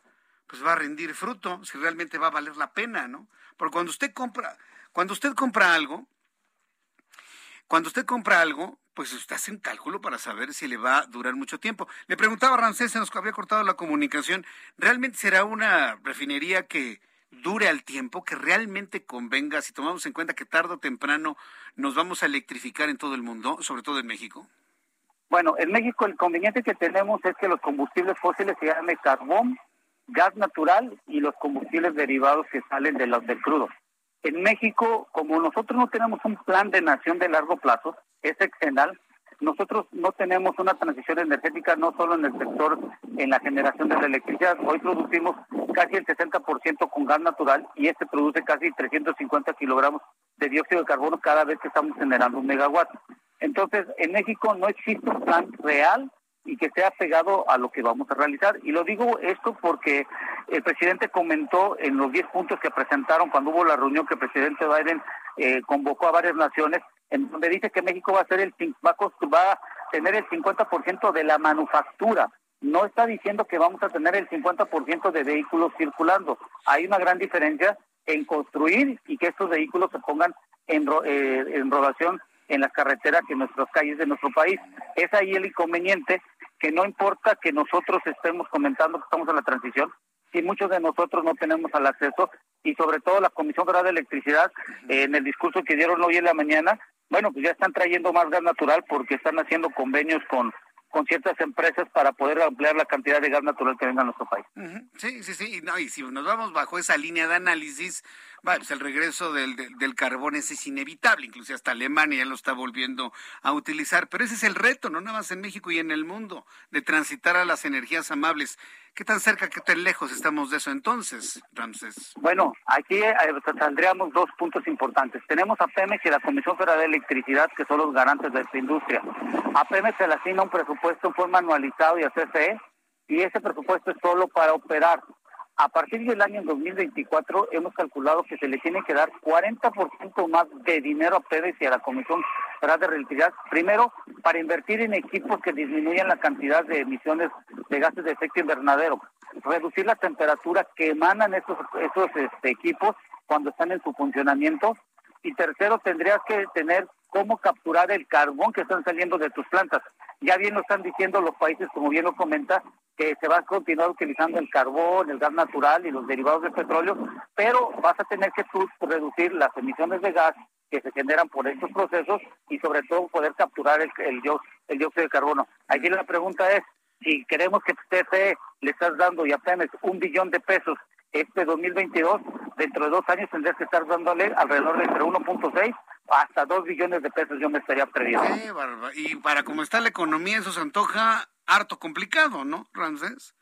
pues va a rendir fruto, si realmente va a valer la pena, ¿no? Porque cuando usted compra, cuando usted compra algo, cuando usted compra algo, pues usted hace un cálculo para saber si le va a durar mucho tiempo. Le preguntaba a Rancés, se nos había cortado la comunicación, ¿realmente será una refinería que dure al tiempo, que realmente convenga, si tomamos en cuenta que tarde o temprano nos vamos a electrificar en todo el mundo, sobre todo en México? Bueno, en México el conveniente que tenemos es que los combustibles fósiles se llaman carbón, gas natural y los combustibles derivados que salen de los del crudo. En México, como nosotros no tenemos un plan de nación de largo plazo, es exenal, nosotros no tenemos una transición energética no solo en el sector, en la generación de la electricidad. Hoy producimos casi el 60% con gas natural y este produce casi 350 kilogramos de dióxido de carbono cada vez que estamos generando un megawatt. Entonces, en México no existe un plan real y que sea pegado a lo que vamos a realizar. Y lo digo esto porque el presidente comentó en los 10 puntos que presentaron cuando hubo la reunión que el presidente Biden eh, convocó a varias naciones, en donde dice que México va a ser el va a tener el 50% de la manufactura. No está diciendo que vamos a tener el 50% de vehículos circulando. Hay una gran diferencia en construir y que estos vehículos se pongan en, eh, en rodación en las carreteras y en nuestras calles de nuestro país. Es ahí el inconveniente que no importa que nosotros estemos comentando que estamos en la transición, si muchos de nosotros no tenemos el acceso y sobre todo la Comisión Federal de Electricidad, eh, en el discurso que dieron hoy en la mañana, bueno, pues ya están trayendo más gas natural porque están haciendo convenios con con ciertas empresas para poder ampliar la cantidad de gas natural que venga a nuestro país. Sí, sí, sí. No, y si nos vamos bajo esa línea de análisis, pues el regreso del, del, carbón ese es inevitable, incluso hasta Alemania ya lo está volviendo a utilizar, pero ese es el reto, no nada más en México y en el mundo, de transitar a las energías amables. ¿Qué tan cerca, qué tan lejos estamos de eso entonces, Ramses? Bueno, aquí eh, tendríamos dos puntos importantes. Tenemos a Pemex y la Comisión Federal de Electricidad, que son los garantes de esta industria. A Pemex se le asigna un presupuesto en forma anualizado y a CFE, y ese presupuesto es solo para operar. A partir del año 2024 hemos calculado que se le tiene que dar 40% más de dinero a Pemex y a la Comisión Federal de Electricidad, primero para invertir en equipos que disminuyan la cantidad de emisiones de gases de efecto invernadero, reducir la temperatura que emanan esos, esos este, equipos cuando están en su funcionamiento y tercero tendrías que tener cómo capturar el carbón que están saliendo de tus plantas. Ya bien lo están diciendo los países, como bien lo comenta, que se va a continuar utilizando el carbón, el gas natural y los derivados del petróleo, pero vas a tener que reducir las emisiones de gas que se generan por estos procesos y sobre todo poder capturar el, dióxido de carbono. Aquí la pregunta es, si queremos que TCE le estás dando y apenas un billón de pesos este 2022, dentro de dos años tendrías que estar dándole alrededor de entre 1.6 hasta 2 billones de pesos yo me estaría perdiendo. y para cómo está la economía, eso se antoja harto complicado, ¿no, Ramsés?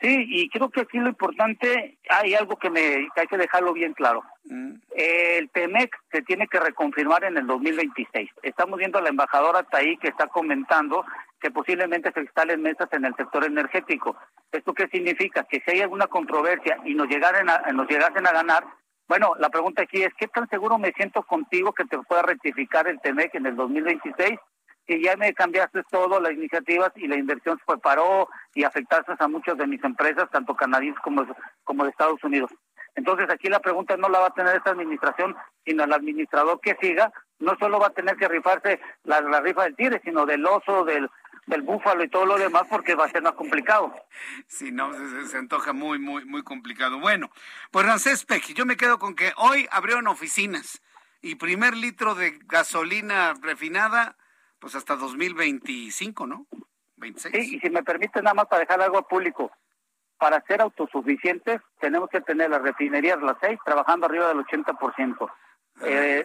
Sí, y creo que aquí lo importante, hay algo que, me, hay que dejarlo bien claro. Mm. El PEMEC se tiene que reconfirmar en el 2026. Estamos viendo a la embajadora ahí que está comentando que posiblemente se instalen mesas en el sector energético. ¿Esto qué significa? Que si hay alguna controversia y nos, llegaren a, nos llegasen a ganar, bueno, la pregunta aquí es, ¿qué tan seguro me siento contigo que te pueda rectificar el TEMEC en el 2026? Que ya me cambiaste todo, las iniciativas y la inversión se paró y afectaste a muchas de mis empresas, tanto canadienses como, como de Estados Unidos. Entonces aquí la pregunta no la va a tener esta administración, sino el administrador que siga, no solo va a tener que rifarse la, la rifa del tigre, sino del oso, del, del búfalo y todo lo demás porque va a ser más complicado. Sí, no, se, antoja muy, muy, muy complicado. Bueno, pues Rancés Peck, yo me quedo con que hoy abrieron oficinas y primer litro de gasolina refinada, pues hasta 2025, ¿no? 26. Sí, y si me permite nada más para dejar algo al público, para ser autosuficientes tenemos que tener las refinerías, las seis, trabajando arriba del 80%. Eh,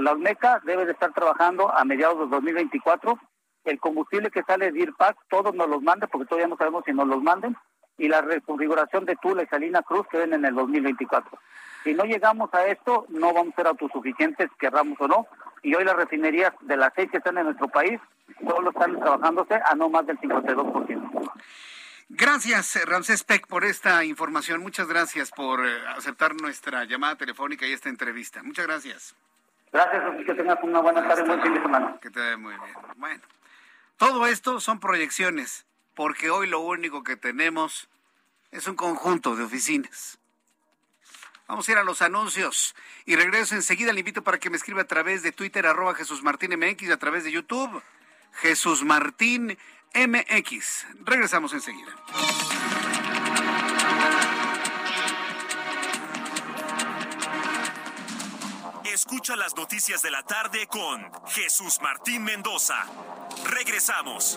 la Olmeca debe de estar trabajando a mediados de 2024 el combustible que sale de IRPAC, todos nos los manden, porque todavía no sabemos si nos los manden, y la reconfiguración de Tula y Salina Cruz que ven en el 2024. Si no llegamos a esto, no vamos a ser autosuficientes, querramos o no, y hoy las refinerías de las seis que están en nuestro país, solo están trabajándose a no más del 52%. Gracias, Ramsés Peck, por esta información. Muchas gracias por eh, aceptar nuestra llamada telefónica y esta entrevista. Muchas gracias. Gracias, que tengas una buena tarde, un buen fin de semana. Que te vaya muy bien. Bueno. Todo esto son proyecciones, porque hoy lo único que tenemos es un conjunto de oficinas. Vamos a ir a los anuncios y regreso enseguida. Le invito para que me escriba a través de Twitter, arroba Jesús Martín MX, a través de YouTube, Jesús Martín MX. Regresamos enseguida. Escucha las noticias de la tarde con Jesús Martín Mendoza. Regresamos.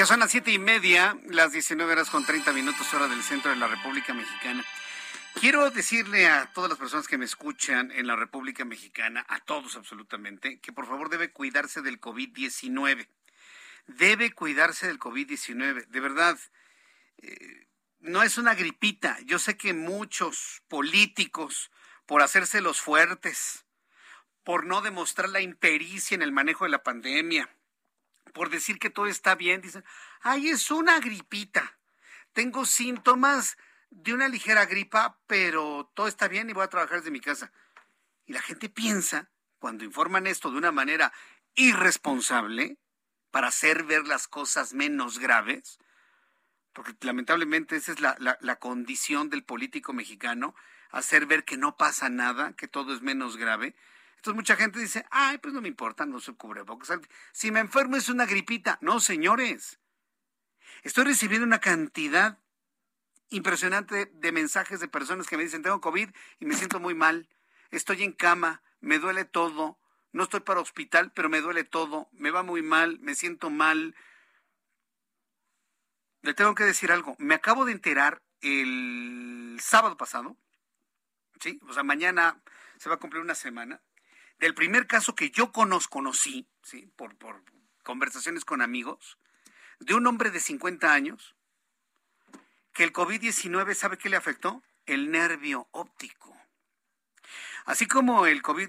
Ya son las siete y media, las 19 horas con 30 minutos hora del centro de la República Mexicana. Quiero decirle a todas las personas que me escuchan en la República Mexicana, a todos absolutamente, que por favor debe cuidarse del COVID-19. Debe cuidarse del COVID-19. De verdad, eh, no es una gripita. Yo sé que muchos políticos, por hacerse los fuertes, por no demostrar la impericia en el manejo de la pandemia, por decir que todo está bien, dicen, ay, es una gripita. tengo síntomas de una ligera gripa, pero todo está bien y voy a trabajar desde mi casa. Y la gente piensa, cuando informan esto de una manera irresponsable, para hacer ver las cosas menos graves, porque lamentablemente esa es la, la, condición del político mexicano, hacer ver que no pasa nada, que todo es menos grave. Entonces mucha gente dice, ay, pues no me importa, no se cubre bocas. Si me enfermo es una gripita. No, señores. Estoy recibiendo una cantidad impresionante de mensajes de personas que me dicen, tengo COVID y me siento muy mal, estoy en cama, me duele todo, no estoy para hospital, pero me duele todo, me va muy mal, me siento mal. Le tengo que decir algo, me acabo de enterar el sábado pasado, ¿sí? O sea, mañana se va a cumplir una semana, del primer caso que yo conozco, conocí. Por, conversaciones con amigos, de un hombre de 50 años que el COVID-19, ¿sabe qué le afectó? El nervio óptico. Así como el COVID,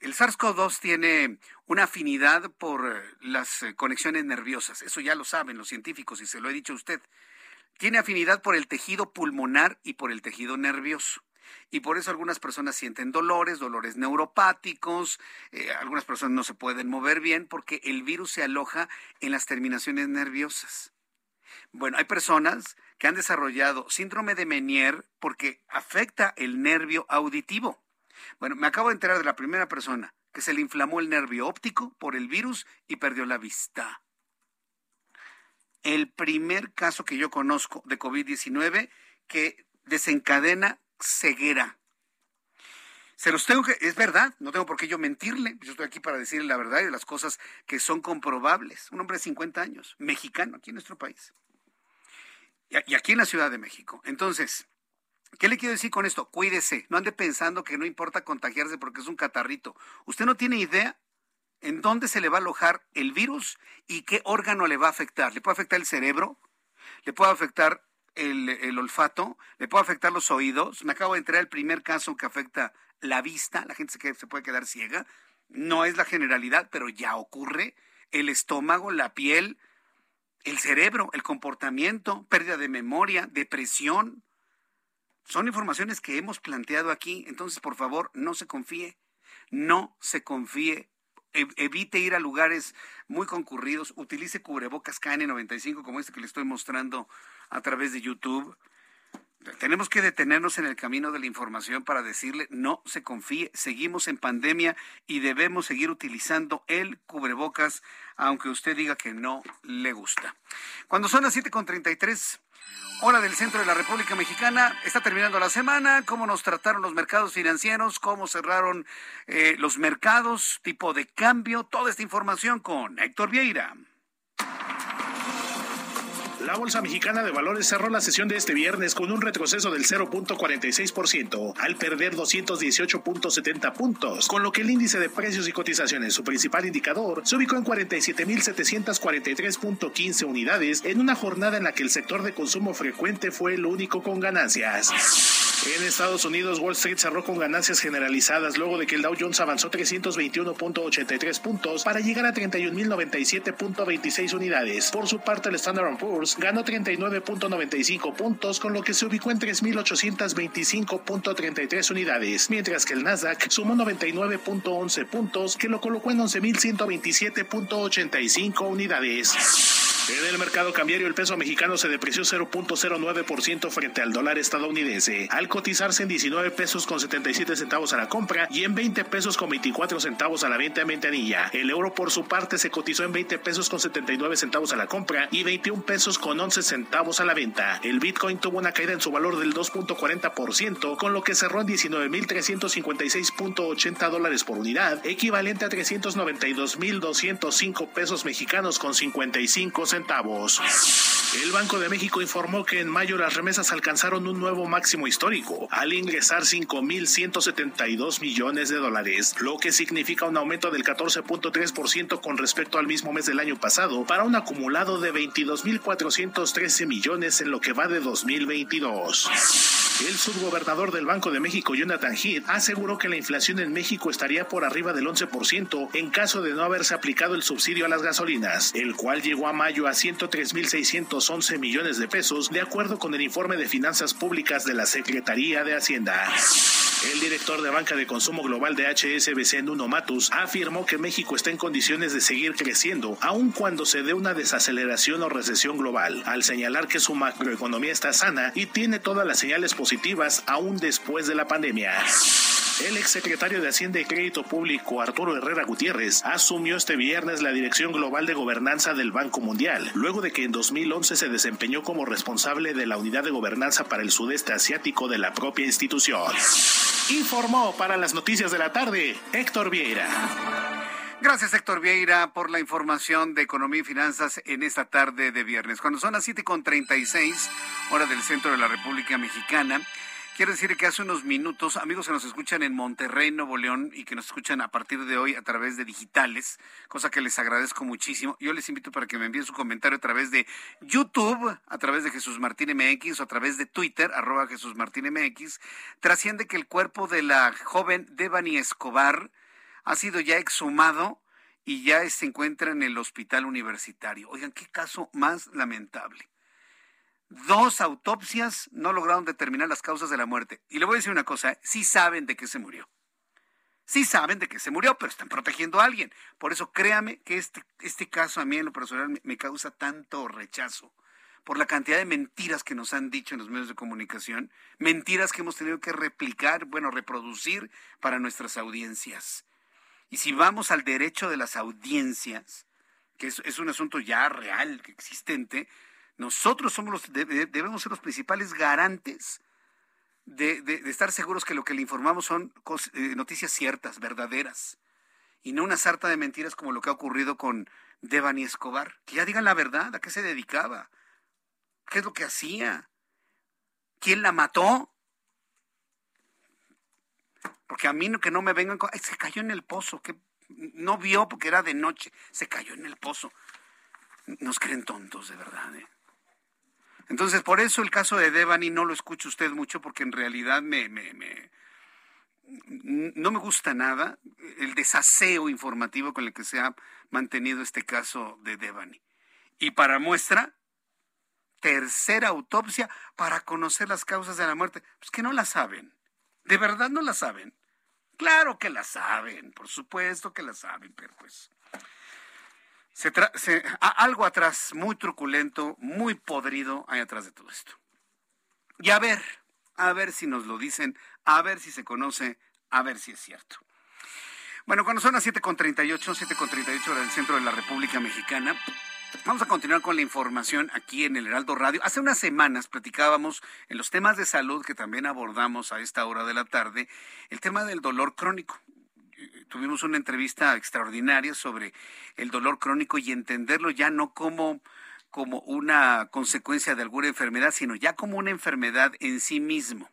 el SARS-CoV-2 tiene una afinidad por las eh, conexiones nerviosas, eso ya lo saben los científicos y se lo he dicho a usted. Tiene afinidad por el tejido pulmonar y por el tejido nervioso. Y por eso algunas personas sienten dolores, dolores neuropáticos, eh, algunas personas no se pueden mover bien porque el virus se aloja en las terminaciones nerviosas. Bueno, hay personas que han desarrollado síndrome de Menier porque afecta el nervio auditivo. Bueno, me acabo de enterar de la primera persona que se le inflamó el nervio óptico por el virus y perdió la vista. El primer caso que yo conozco de COVID-19 que desencadena ceguera. Se los tengo que, es verdad, no tengo por qué yo mentirle, yo estoy aquí para decirle la verdad y las cosas que son comprobables. Un hombre de 50 años, mexicano, aquí en nuestro país. Y aquí en la Ciudad de México. Entonces, ¿Qué le quiero decir con esto? Cuídese, no ande pensando que no importa contagiarse porque es un catarrito. Usted no tiene idea en dónde se le va a alojar el virus y qué órgano le va a afectar. ¿Le puede afectar el cerebro? ¿Le puede afectar el, olfato? ¿Le puede afectar los oídos? Me acabo de enterar el primer caso que afecta la vista. La gente se, se puede quedar ciega. No es la generalidad, pero ya ocurre. El estómago, la piel, el cerebro, el comportamiento, pérdida de memoria, depresión, son informaciones que hemos planteado aquí, entonces por favor no se confíe, no se confíe, evite ir a lugares muy concurridos, utilice cubrebocas KN95 como este que le estoy mostrando a través de YouTube. Tenemos que detenernos en el camino de la información para decirle no se confíe, seguimos en pandemia y debemos seguir utilizando el cubrebocas, aunque usted diga que no le gusta. Cuando son las 7.33, hora del centro de la República Mexicana. Está terminando la semana. ¿Cómo nos trataron los mercados financieros? ¿Cómo cerraron eh, los mercados? ¿Tipo de cambio? Toda esta información con Héctor Vieira. La Bolsa Mexicana de Valores cerró la sesión de este viernes con un retroceso del 0.46% al perder 218.70 puntos, con lo que el índice de precios y cotizaciones, su principal indicador, se ubicó en 47.743.15 unidades en una jornada en la que el sector de consumo frecuente fue el único con ganancias. En Estados Unidos, Wall Street cerró con ganancias generalizadas luego de que el Dow Jones avanzó 321.83 puntos para llegar a 31.097.26 unidades. Por su parte, el Standard Poor's ganó 39.95 puntos, con lo que se ubicó en 3.825.33 unidades, mientras que el Nasdaq sumó 99.11 puntos, que lo colocó en 11.127.85 unidades. En el mercado cambiario, el peso mexicano se depreció 0.09% frente al dólar estadounidense, al cotizarse en 19 pesos con 77 centavos a la compra y en 20 pesos con 24 centavos a la venta en ventanilla. El euro, por su parte, se cotizó en 20 pesos con 79 centavos a la compra y 21 pesos con 11 centavos a la venta. El Bitcoin tuvo una caída en su valor del 2.40%, con lo que cerró en 19.356.80 dólares por unidad, equivalente a 392.205 pesos mexicanos con 55 centavos el Banco de México informó que en mayo las remesas alcanzaron un nuevo máximo histórico, al ingresar 5.172 millones de dólares, lo que significa un aumento del 14.3% con respecto al mismo mes del año pasado, para un acumulado de 22.413 millones en lo que va de 2022. El subgobernador del Banco de México, Jonathan Heath, aseguró que la inflación en México estaría por arriba del 11% en caso de no haberse aplicado el subsidio a las gasolinas, el cual llegó a mayo a 103.611 millones de pesos, de acuerdo con el informe de finanzas públicas de la Secretaría de Hacienda. El director de banca de consumo global de HSBC, Nuno Matus, afirmó que México está en condiciones de seguir creciendo, aun cuando se dé una desaceleración o recesión global, al señalar que su macroeconomía está sana y tiene todas las señales positivas aún después de la pandemia. El exsecretario de Hacienda y Crédito Público, Arturo Herrera Gutiérrez, asumió este viernes la Dirección Global de Gobernanza del Banco Mundial, luego de que en 2011 se desempeñó como responsable de la Unidad de Gobernanza para el Sudeste Asiático de la propia institución. Informó para las noticias de la tarde Héctor Vieira. Gracias, Héctor Vieira, por la información de economía y finanzas en esta tarde de viernes. Cuando son las 7.36, hora del centro de la República Mexicana, Quiero decir que hace unos minutos, amigos que nos escuchan en Monterrey, Nuevo León, y que nos escuchan a partir de hoy a través de digitales, cosa que les agradezco muchísimo. Yo les invito para que me envíen su comentario a través de YouTube, a través de Jesús Martín MX o a través de Twitter, arroba Jesús Martín MX. Trasciende que el cuerpo de la joven Devani Escobar ha sido ya exhumado y ya se encuentra en el hospital universitario. Oigan, qué caso más lamentable. Dos autopsias no lograron determinar las causas de la muerte. Y le voy a decir una cosa, ¿eh? sí saben de qué se murió. Sí saben de qué se murió, pero están protegiendo a alguien. Por eso créame que este, este caso a mí en lo personal me, me causa tanto rechazo por la cantidad de mentiras que nos han dicho en los medios de comunicación, mentiras que hemos tenido que replicar, bueno, reproducir para nuestras audiencias. Y si vamos al derecho de las audiencias, que es, es un asunto ya real, existente, nosotros somos los, debemos ser los principales garantes de, estar seguros que lo que le informamos son eh, noticias ciertas, verdaderas, y no una sarta de mentiras como lo que ha ocurrido con Devani Escobar. Que ya digan la verdad, a qué se dedicaba, qué es lo que hacía, quién la mató. Porque a mí que no me vengan con, se cayó en el pozo, que no vio porque era de noche, se cayó en el pozo. Nos creen tontos, de verdad. ¿eh? Entonces, por eso el caso de Devani no lo escucha usted mucho porque en realidad me, me, me, no me gusta nada el desaseo informativo con el que se ha mantenido este caso de Devani. Y para muestra, tercera autopsia para conocer las causas de la muerte. Pues que no la saben. ¿De verdad no la saben? Claro que la saben, por supuesto que la saben, pero pues se algo atrás, muy truculento, muy podrido hay atrás de todo esto. Y a ver, a ver si nos lo dicen, a ver si se conoce, a ver si es cierto. Bueno, cuando son las 7.38, 7.38 hora del centro de la República Mexicana, Vamos a continuar con la información aquí en el Heraldo Radio. Hace unas semanas platicábamos en los temas de salud que también abordamos a esta hora de la tarde, el tema del dolor crónico tuvimos una entrevista extraordinaria sobre el dolor crónico y entenderlo ya no como como una consecuencia de alguna enfermedad, sino ya como una enfermedad en sí mismo.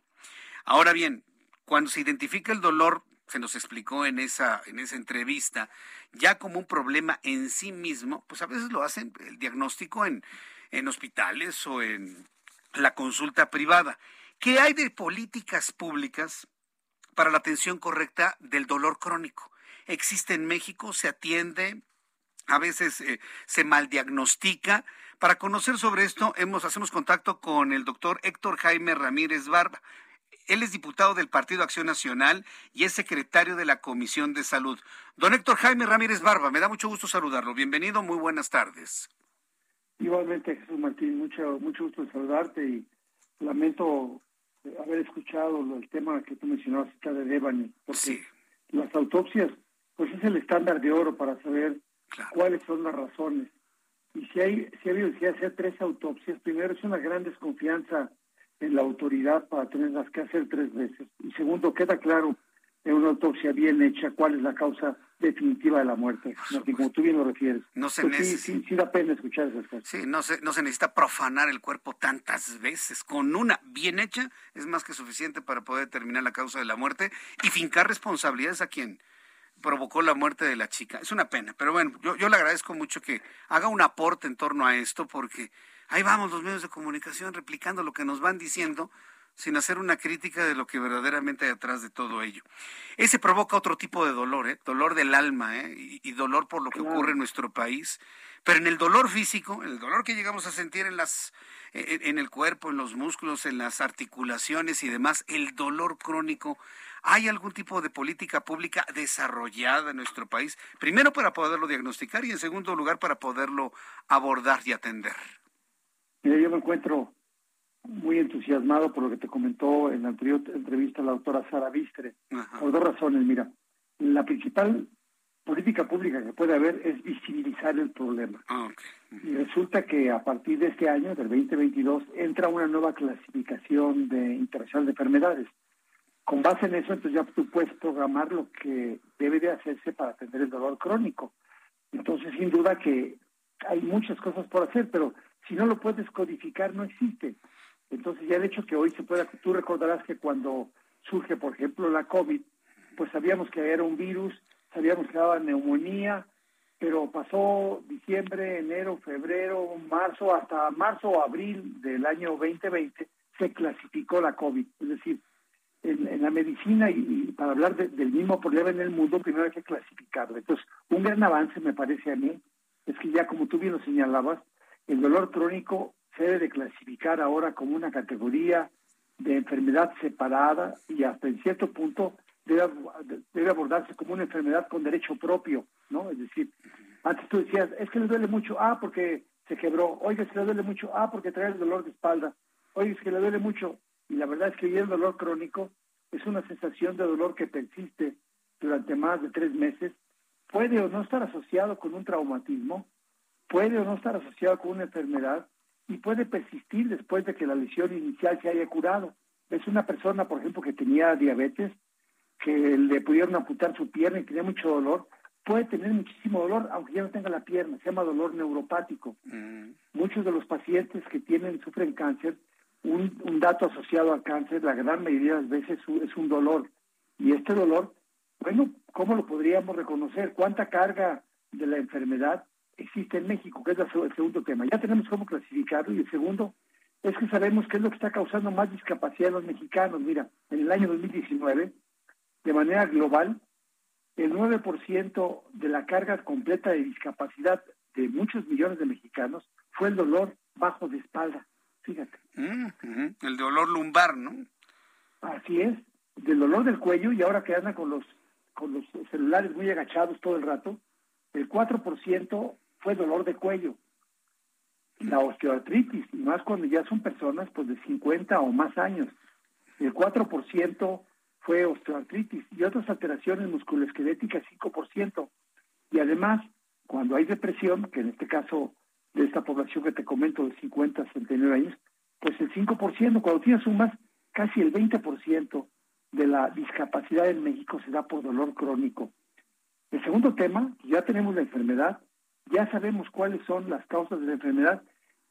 Ahora bien, cuando se identifica el dolor, se nos explicó en esa, en esa entrevista, ya como un problema en sí mismo, pues a veces lo hacen el diagnóstico en, en hospitales o en la consulta privada. ¿Qué hay de políticas públicas para la atención correcta del dolor crónico. Existe en México, se atiende, a veces eh, se maldiagnostica. Para conocer sobre esto, hemos, hacemos contacto con el doctor Héctor Jaime Ramírez Barba. Él es diputado del Partido Acción Nacional y es secretario de la Comisión de Salud. Don Héctor Jaime Ramírez Barba, me da mucho gusto saludarlo. Bienvenido, muy buenas tardes. Igualmente, Jesús Martín, mucho, mucho gusto saludarte y lamento haber escuchado el tema que tú mencionabas de Devani, porque las autopsias, pues es el estándar de oro para saber cuáles son las razones. Y si hay, si hay si hacer tres autopsias, primero es una gran desconfianza en la autoridad para tenerlas que hacer tres veces. Y segundo, queda claro en una autopsia bien hecha cuál es la causa definitiva de la muerte, como tú bien lo refieres. No se pues sí, sí, da pena escuchar esas cosas. Sí, no se, no se necesita profanar el cuerpo tantas veces. Con una bien hecha es más que suficiente para poder determinar la causa de la muerte y fincar responsabilidades a quien provocó la muerte de la chica. Es una pena, pero bueno, yo, yo le agradezco mucho que haga un aporte en torno a esto porque ahí vamos los medios de comunicación replicando lo que nos van diciendo sin hacer una crítica de lo que verdaderamente hay atrás de todo ello. Ese provoca otro tipo de dolor, ¿eh? dolor del alma ¿eh? y, dolor por lo que ocurre en nuestro país. Pero en el dolor físico, en el dolor que llegamos a sentir en, las, en el cuerpo, en los músculos, en las articulaciones y demás, el dolor crónico, ¿hay algún tipo de política pública desarrollada en nuestro país? Primero para poderlo diagnosticar y en segundo lugar para poderlo abordar y atender. Mira, yo me encuentro muy entusiasmado por lo que te comentó en la anterior entrevista la doctora Sara Vistre, por dos razones. Mira, la principal política pública que puede haber es visibilizar el problema. Ah, y resulta que a partir de este año, del 2022, entra una nueva clasificación de internacional de enfermedades. Con base en eso, entonces ya tú puedes programar lo que debe de hacerse para atender el dolor crónico. Entonces, sin duda que hay muchas cosas por hacer, pero si no lo puedes codificar, no existe. Entonces ya el hecho que hoy se pueda, tú recordarás que cuando surge, por ejemplo, la COVID, pues sabíamos que era un virus, sabíamos que daba neumonía, pero pasó diciembre, enero, febrero, marzo, hasta marzo o abril del año 2020 se clasificó la COVID. Es decir, en, la medicina y, para hablar del mismo problema en el mundo, primero hay que clasificarlo. Entonces, un gran avance me parece a mí es que ya como tú bien lo señalabas, el dolor crónico se debe de clasificar ahora como una categoría de enfermedad separada y hasta en cierto punto debe, debe abordarse como una enfermedad con derecho propio, ¿no? Es decir, antes tú decías, es que le duele mucho, ah, porque se quebró, oiga, es que le duele mucho, ah, porque trae el dolor de espalda, oiga, es que le duele mucho, y la verdad es que el dolor crónico es una sensación de dolor que persiste durante más de tres meses, puede o no estar asociado con un traumatismo, puede o no estar asociado con una enfermedad, y puede persistir después de que la lesión inicial se haya curado. Es una persona, por ejemplo, que tenía diabetes, que le pudieron amputar su pierna y tenía mucho dolor, puede tener muchísimo dolor, aunque ya no tenga la pierna, se llama dolor neuropático. Mm. Muchos de los pacientes que tienen, sufren cáncer, un, un, dato asociado al cáncer, la gran mayoría de las veces es un dolor. Y este dolor, bueno, ¿cómo lo podríamos reconocer? ¿Cuánta carga de la enfermedad existe en México, que es el segundo tema. Ya tenemos cómo clasificarlo y el segundo es que sabemos qué es lo que está causando más discapacidad en los mexicanos. Mira, en el año 2019, de manera global, el 9% de la carga completa de discapacidad de muchos millones de mexicanos fue el dolor bajo de espalda. Fíjate. Mm, el dolor lumbar, ¿no? Así es, del dolor del cuello y ahora que anda con los con los celulares muy agachados todo el rato, el 4% fue dolor de cuello. La osteoartritis, y más cuando ya son personas pues de 50 o más años. El 4% fue osteoartritis y otras alteraciones musculoesqueléticas 5%. Y además, cuando hay depresión, que en este caso de esta población que te comento de 50 a 69 años, pues el 5%, cuando tienes sumas, casi el 20% de la discapacidad en México se da por dolor crónico. El segundo tema, ya tenemos la enfermedad, ya sabemos cuáles son las causas de la enfermedad,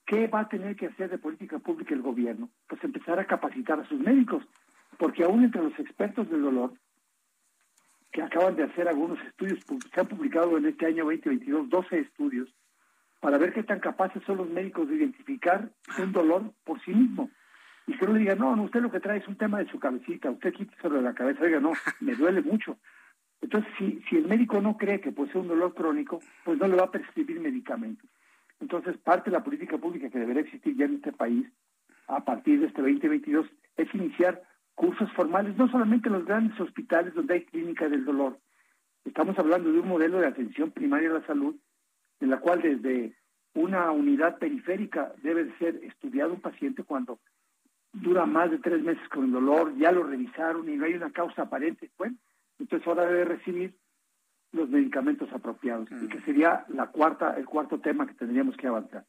¿qué va a tener que hacer de política pública el gobierno? Pues empezar a capacitar a sus médicos, porque aún entre los expertos del dolor, que acaban de hacer algunos estudios, se han publicado en este año 2022 12 estudios, para ver qué tan capaces son los médicos de identificar un dolor por sí mismo. Y que uno diga, no, no, usted lo que trae es un tema de su cabecita, usted quíteselo de la cabeza, oiga, no, me duele mucho. Entonces, si, el médico no cree que posee un dolor crónico, pues no le va a prescribir medicamentos. Entonces, parte de la política pública que debería existir ya en este país, a partir de este 2022, es iniciar cursos formales, no solamente en los grandes hospitales donde hay clínica del dolor. Estamos hablando de un modelo de atención primaria a la salud, en la cual desde una unidad periférica debe ser estudiado un paciente cuando dura más de tres meses con el dolor, ya lo revisaron y no hay una causa aparente. Bueno, entonces ahora debe recibir los medicamentos apropiados, y que sería la cuarta, el cuarto tema que tendríamos que avanzar.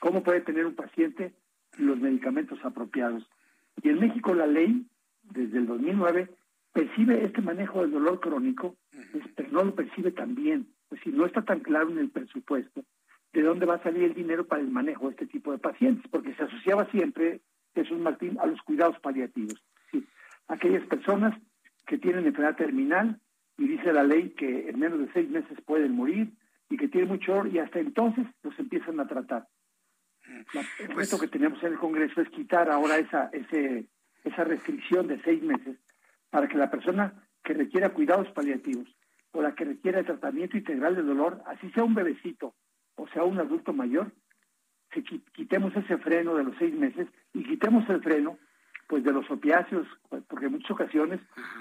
¿Cómo puede tener un paciente los medicamentos apropiados? Y en México la ley, desde el 2009, percibe este manejo del dolor crónico, pero no lo percibe tan bien. Es decir, no está tan claro en el presupuesto de dónde va a salir el dinero para el manejo de este tipo de pacientes, porque se asociaba siempre, Jesús Martín, a los cuidados paliativos. Sí, aquellas personas que tienen enfermedad terminal y dice la ley que en menos de seis meses pueden morir y que tienen mucho dolor y hasta entonces los empiezan a tratar. el pues reto que tenemos en el Congreso es quitar ahora esa, ese, esa restricción de seis meses para que la persona que requiera cuidados paliativos o la que requiera tratamiento integral de dolor, así sea un bebecito o sea un adulto mayor, que quitemos ese freno de los seis meses y quitemos el freno pues de los opiáceos, pues, porque en muchas ocasiones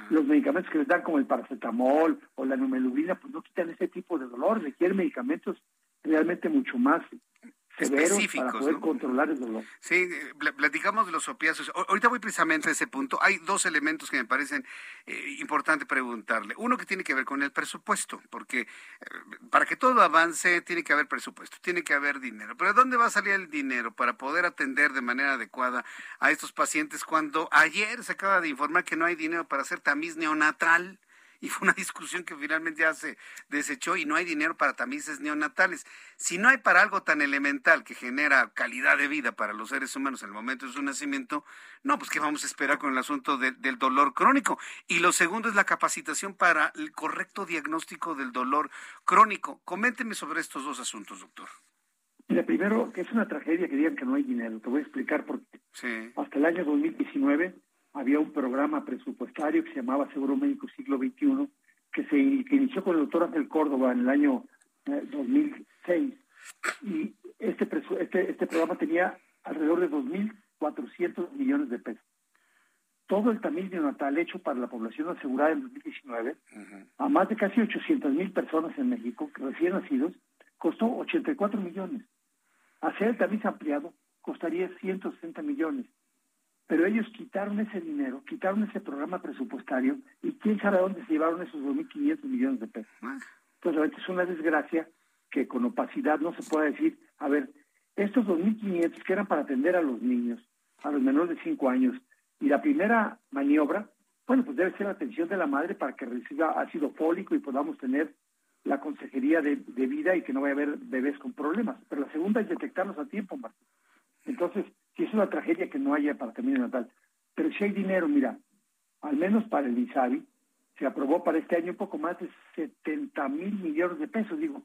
los medicamentos que les dan como el paracetamol o la numelubina pues no quitan ese tipo de dolor, requieren medicamentos realmente mucho más severos para poder controlar el dolor. Sí, platicamos de los opiáceos. Ahorita voy precisamente a ese punto. Hay dos elementos que me parecen eh, importante preguntarle. Uno que tiene que ver con el presupuesto, porque eh, para que todo avance tiene que haber presupuesto, tiene que haber dinero. Pero ¿de dónde va a salir el dinero para poder atender de manera adecuada a estos pacientes cuando ayer se acaba de informar que no hay dinero para hacer tamiz neonatal? Y fue una discusión que finalmente ya se desechó y no hay dinero para tamices neonatales. Si no hay para algo tan elemental que genera calidad de vida para los seres humanos en el momento de su nacimiento, no, pues ¿qué vamos a esperar con el asunto del dolor crónico? Y lo segundo es la capacitación para el correcto diagnóstico del dolor crónico. Coménteme sobre estos dos asuntos, doctor. Mira, primero, que es una tragedia que digan que no hay dinero. Te voy a explicar por qué. Hasta el año 2019 había un programa presupuestario que se llamaba Seguro Médico Siglo XXI, que se inició con el doctor Ángel Córdoba en el año 2006. Eh, y este, este, este programa tenía alrededor de 2.400 millones de pesos. Todo el tamiz neonatal hecho para la población asegurada en 2019, a más de casi 800 mil personas en México, recién nacidos, costó 84 millones. Hacer el tamiz ampliado costaría 160 millones pero ellos quitaron ese dinero, quitaron ese programa presupuestario y quién sabe a dónde se llevaron esos 2.500 millones de pesos. Entonces, es una desgracia que con opacidad no se pueda decir, a ver, estos 2.500 que eran para atender a los niños, a los menores de 5 años, y la primera maniobra, bueno, pues debe ser la atención de la madre para que reciba ácido fólico y podamos tener la consejería de, de vida y que no vaya a haber bebés con problemas. Pero la segunda es detectarlos a tiempo, Martín. Entonces, si es una tragedia que no haya para terminar natal. Pero si hay dinero, mira, al menos para el INSABI, se aprobó para este año un poco más de 70 mil millones de pesos. Digo,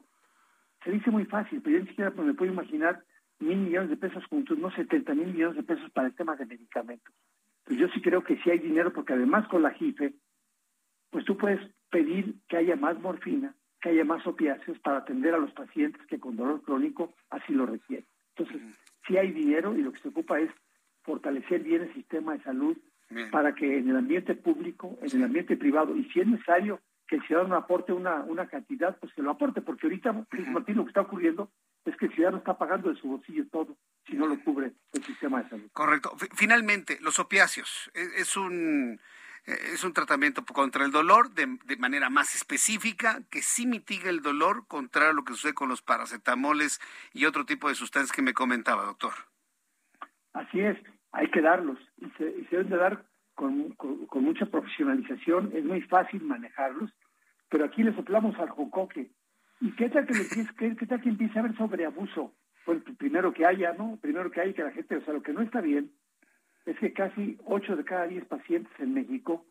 se dice muy fácil, pero yo ni siquiera me puedo imaginar mil millones de pesos juntos, no 70 mil millones de pesos para el tema de medicamentos. Pues yo sí creo que sí hay dinero, porque además con la JIFE, pues tú puedes pedir que haya más morfina, que haya más opiáceos para atender a los pacientes que con dolor crónico así lo requieren. Entonces, sí hay dinero y lo que se ocupa es fortalecer bien el sistema de salud para que en el ambiente público, en el ambiente privado, y si es necesario que el ciudadano aporte una, una cantidad, pues que lo aporte, porque ahorita, Martín, lo que está ocurriendo es que el ciudadano está pagando de su bolsillo todo si no lo cubre el sistema de salud. Correcto. Finalmente, los opiáceos. E, es un es un tratamiento contra el dolor de, de, manera más específica, que sí mitiga el dolor, contra lo que sucede con los paracetamoles y otro tipo de sustancias que me comentaba, doctor. Así es, hay que darlos y se, deben de dar con, con, mucha profesionalización, es muy fácil manejarlos, pero aquí le soplamos al jocoque. ¿Y qué tal que, le, qué, qué tal que empiece a haber sobreabuso? Pues primero que haya, ¿no? Primero que haya que la gente, o sea, lo que no está bien es que casi 8 de cada 10 pacientes en México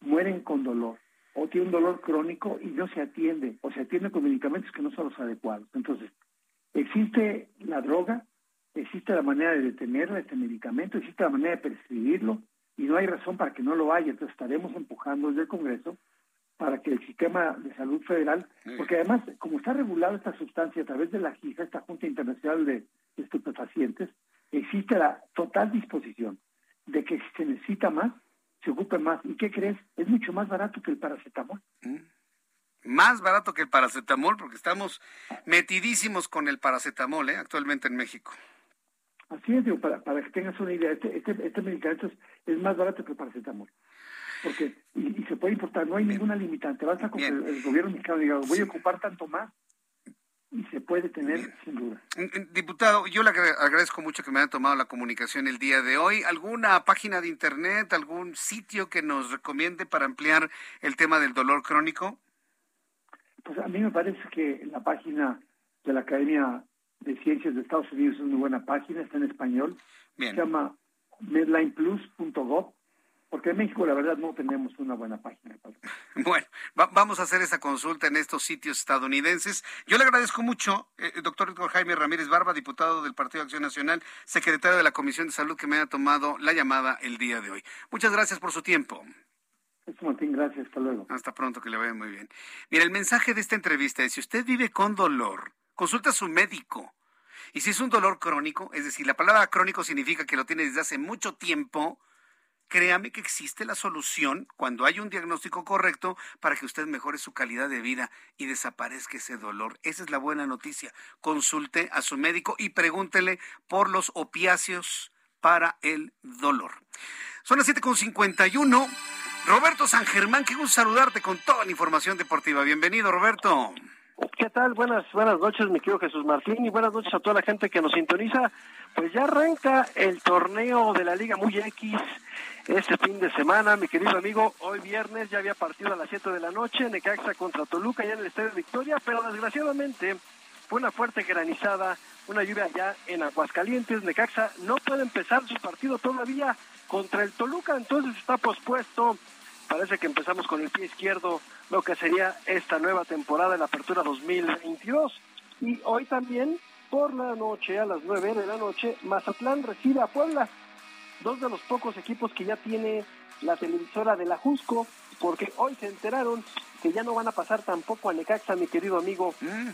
mueren con dolor o tienen un dolor crónico y no se atiende o se atiende con medicamentos que no son los adecuados. Entonces, existe la droga, existe la manera de detener este medicamento, existe la manera de prescribirlo y no hay razón para que no lo haya. Entonces, estaremos empujando desde el Congreso para que el sistema de salud federal, porque además, como está regulada esta sustancia a través de la JIFA, esta Junta Internacional de Estupefacientes, existe la total disposición de que si se necesita más, se ocupe más. ¿Y qué crees? Es mucho más barato que el paracetamol. Mm. Más barato que el paracetamol, porque estamos metidísimos con el paracetamol ¿eh? actualmente en México. Así es, digo, para, para que tengas una idea, este, este, este medicamento es, más barato que el paracetamol. Porque, y, se puede importar, no hay ninguna limitante. Basta con que el, gobierno mexicano diga, voy a ocupar tanto más, y se puede tener sin duda. Diputado, yo le agradezco mucho que me haya tomado la comunicación el día de hoy. ¿Alguna página de internet, algún sitio que nos recomiende para ampliar el tema del dolor crónico? Pues a mí me parece que la página de la Academia de Ciencias de Estados Unidos es una buena página, está en español. Se llama medlineplus.gov porque en México la verdad no tenemos una buena página. Bueno, vamos a hacer esa consulta en estos sitios estadounidenses. Yo le agradezco mucho, eh, doctor Jaime Ramírez Barba, diputado del Partido de Acción Nacional, secretario de la Comisión de Salud, que me haya tomado la llamada el día de hoy. Muchas gracias por su tiempo. Martín, gracias, hasta luego. Hasta pronto, que le vaya muy bien. Mira, el mensaje de esta entrevista es, si usted vive con dolor, consulta a su médico. Y si es un dolor crónico, es decir, la palabra crónico significa que lo tiene desde hace mucho tiempo, créame que existe la solución cuando hay un diagnóstico correcto para que usted mejore su calidad de vida y desaparezca ese dolor. Esa es la buena noticia. Consulte a su médico y pregúntele por los opiáceos para el dolor. Son las 7.51. Roberto San Germán, qué gusto saludarte con toda la información deportiva. Bienvenido, Roberto. ¿Qué tal? Buenas, buenas noches, mi querido Jesús Martín, y buenas noches a toda la gente que nos sintoniza. Pues ya arranca el torneo de la Liga Muy X este fin de semana, mi querido amigo. Hoy viernes ya había partido a las 7 de la noche, Necaxa contra Toluca, ya en el Estadio Victoria, pero desgraciadamente fue una fuerte granizada, una lluvia allá en Aguascalientes. Necaxa no puede empezar su partido todavía contra el Toluca, entonces está pospuesto. Parece que empezamos con el pie izquierdo lo que sería esta nueva temporada de la Apertura 2022. Y hoy también, por la noche, a las 9 de la noche, Mazatlán recibe a Puebla dos de los pocos equipos que ya tiene la televisora de la Jusco, porque hoy se enteraron que ya no van a pasar tampoco a Necaxa, mi querido amigo. Mm.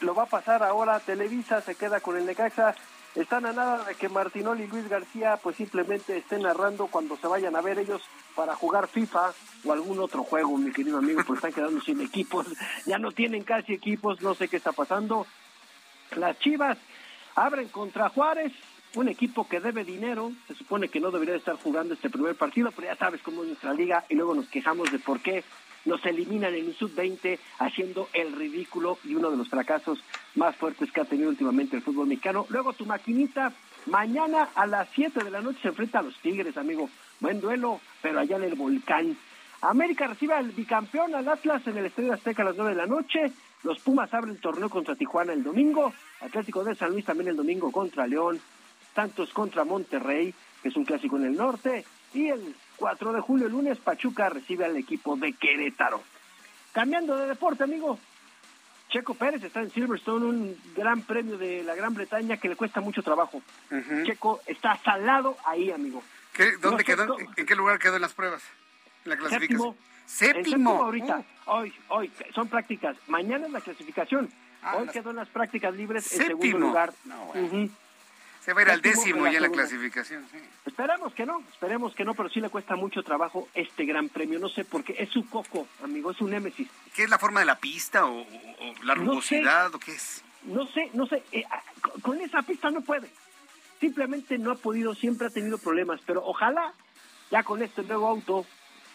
Lo va a pasar ahora Televisa, se queda con el Necaxa. Están a nada de que Martinoli y Luis García pues simplemente estén narrando cuando se vayan a ver ellos para jugar FIFA o algún otro juego, mi querido amigo, pues están quedando sin equipos, ya no tienen casi equipos, no sé qué está pasando. Las Chivas abren contra Juárez, un equipo que debe dinero, se supone que no debería estar jugando este primer partido, pero ya sabes cómo es nuestra liga y luego nos quejamos de por qué nos eliminan en un sub-20 haciendo el ridículo y uno de los fracasos más fuertes que ha tenido últimamente el fútbol mexicano. Luego tu maquinita, mañana a las 7 de la noche se enfrenta a los Tigres, amigo. Buen duelo, pero allá en el volcán. América recibe al bicampeón, al Atlas, en el Estadio Azteca a las 9 de la noche. Los Pumas abren el torneo contra Tijuana el domingo. Atlético de San Luis también el domingo contra León. Santos contra Monterrey, que es un clásico en el norte, y el 4 de julio, lunes, Pachuca recibe al equipo de Querétaro. Cambiando de deporte, amigo, Checo Pérez está en Silverstone, un gran premio de la Gran Bretaña que le cuesta mucho trabajo. Checo está salado ahí, amigo. ¿Dónde quedó? ¿En qué lugar quedó en las pruebas? En la clasificación. Séptimo. ahorita. Uh. Hoy, hoy, son prácticas. Mañana es la clasificación. Ah, hoy quedó en las prácticas libres en segundo lugar. No, se va a ir al décimo ya la clasificación. Esperemos que no, esperemos que no, pero sí le cuesta mucho trabajo este gran premio. No sé por qué, es su coco, amigo, es un némesis. ¿Qué es la forma de la pista o, la rugosidad o qué es? No sé, no sé, eh, ah, con esa pista no puede. Simplemente no ha podido, siempre ha tenido problemas, pero ojalá ya con este nuevo auto,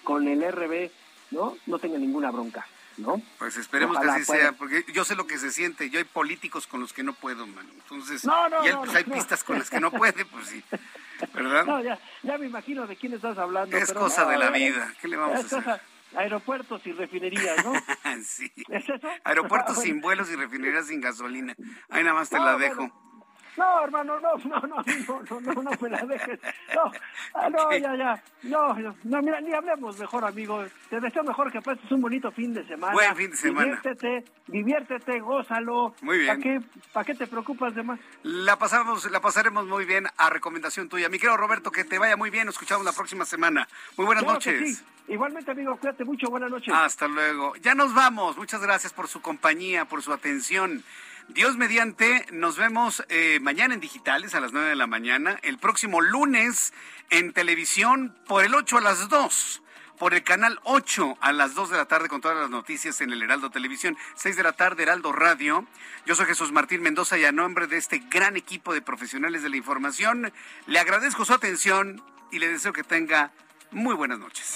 con el RB, ¿no? No tenga ninguna bronca. ¿No? Pues esperemos que así sea, porque yo sé lo que se siente, yo hay políticos con los que no puedo, mano. Entonces, y él pues hay pistas con las que no puede, pues sí. ¿Verdad? No, ya, ya me imagino de quién estás hablando. Es cosa de la vida, ¿qué le vamos a hacer? aeropuertos y refinerías, ¿no? sí. Aeropuertos ah, sin vuelos y refinerías sin gasolina. Ahí nada más te la dejo. No, hermano, no, no, no, no, no, no, me la dejes. No, ah, no, ya, ya. No, no, mira, ni hablemos mejor, amigo. Te deseo mejor que pases un bonito fin de semana. Buen fin de semana. Diviértete, diviértete, gózalo. Muy bien. ¿Para qué, ¿Para qué te preocupas de más? La pasamos, la pasaremos muy bien a recomendación tuya. Mi querido Roberto, que te vaya muy bien. Nos escuchamos la próxima semana. Muy buenas noches. Igualmente, amigo, cuídate mucho. Buenas noches. Hasta luego. Ya nos vamos. Muchas gracias por su compañía, por su atención. Dios mediante, nos vemos eh, mañana en digitales a las 9 de la mañana, el próximo lunes en televisión por el 8 a las 2 por el canal 8 a las 2 de la tarde con todas las noticias en el Heraldo Televisión, 6 de la tarde Heraldo Radio. Yo soy Jesús Martín Mendoza y a nombre de este gran equipo de profesionales de la información, le agradezco su atención y le deseo que tenga muy buenas noches.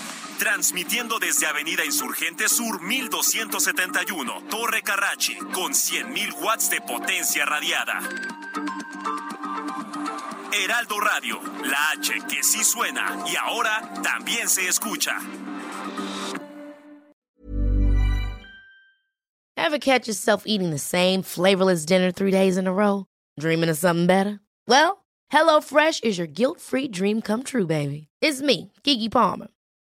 Transmitiendo desde Avenida Insurgente Sur 1271, Torre Carrachi, con 100.000 watts de potencia radiada. Heraldo Radio, la H que sí suena y ahora también se escucha. Ever catch yourself eating the same flavorless dinner three days in a row? Dreaming of something better? Well, HelloFresh is your guilt-free dream come true, baby. It's me, Kiki Palmer.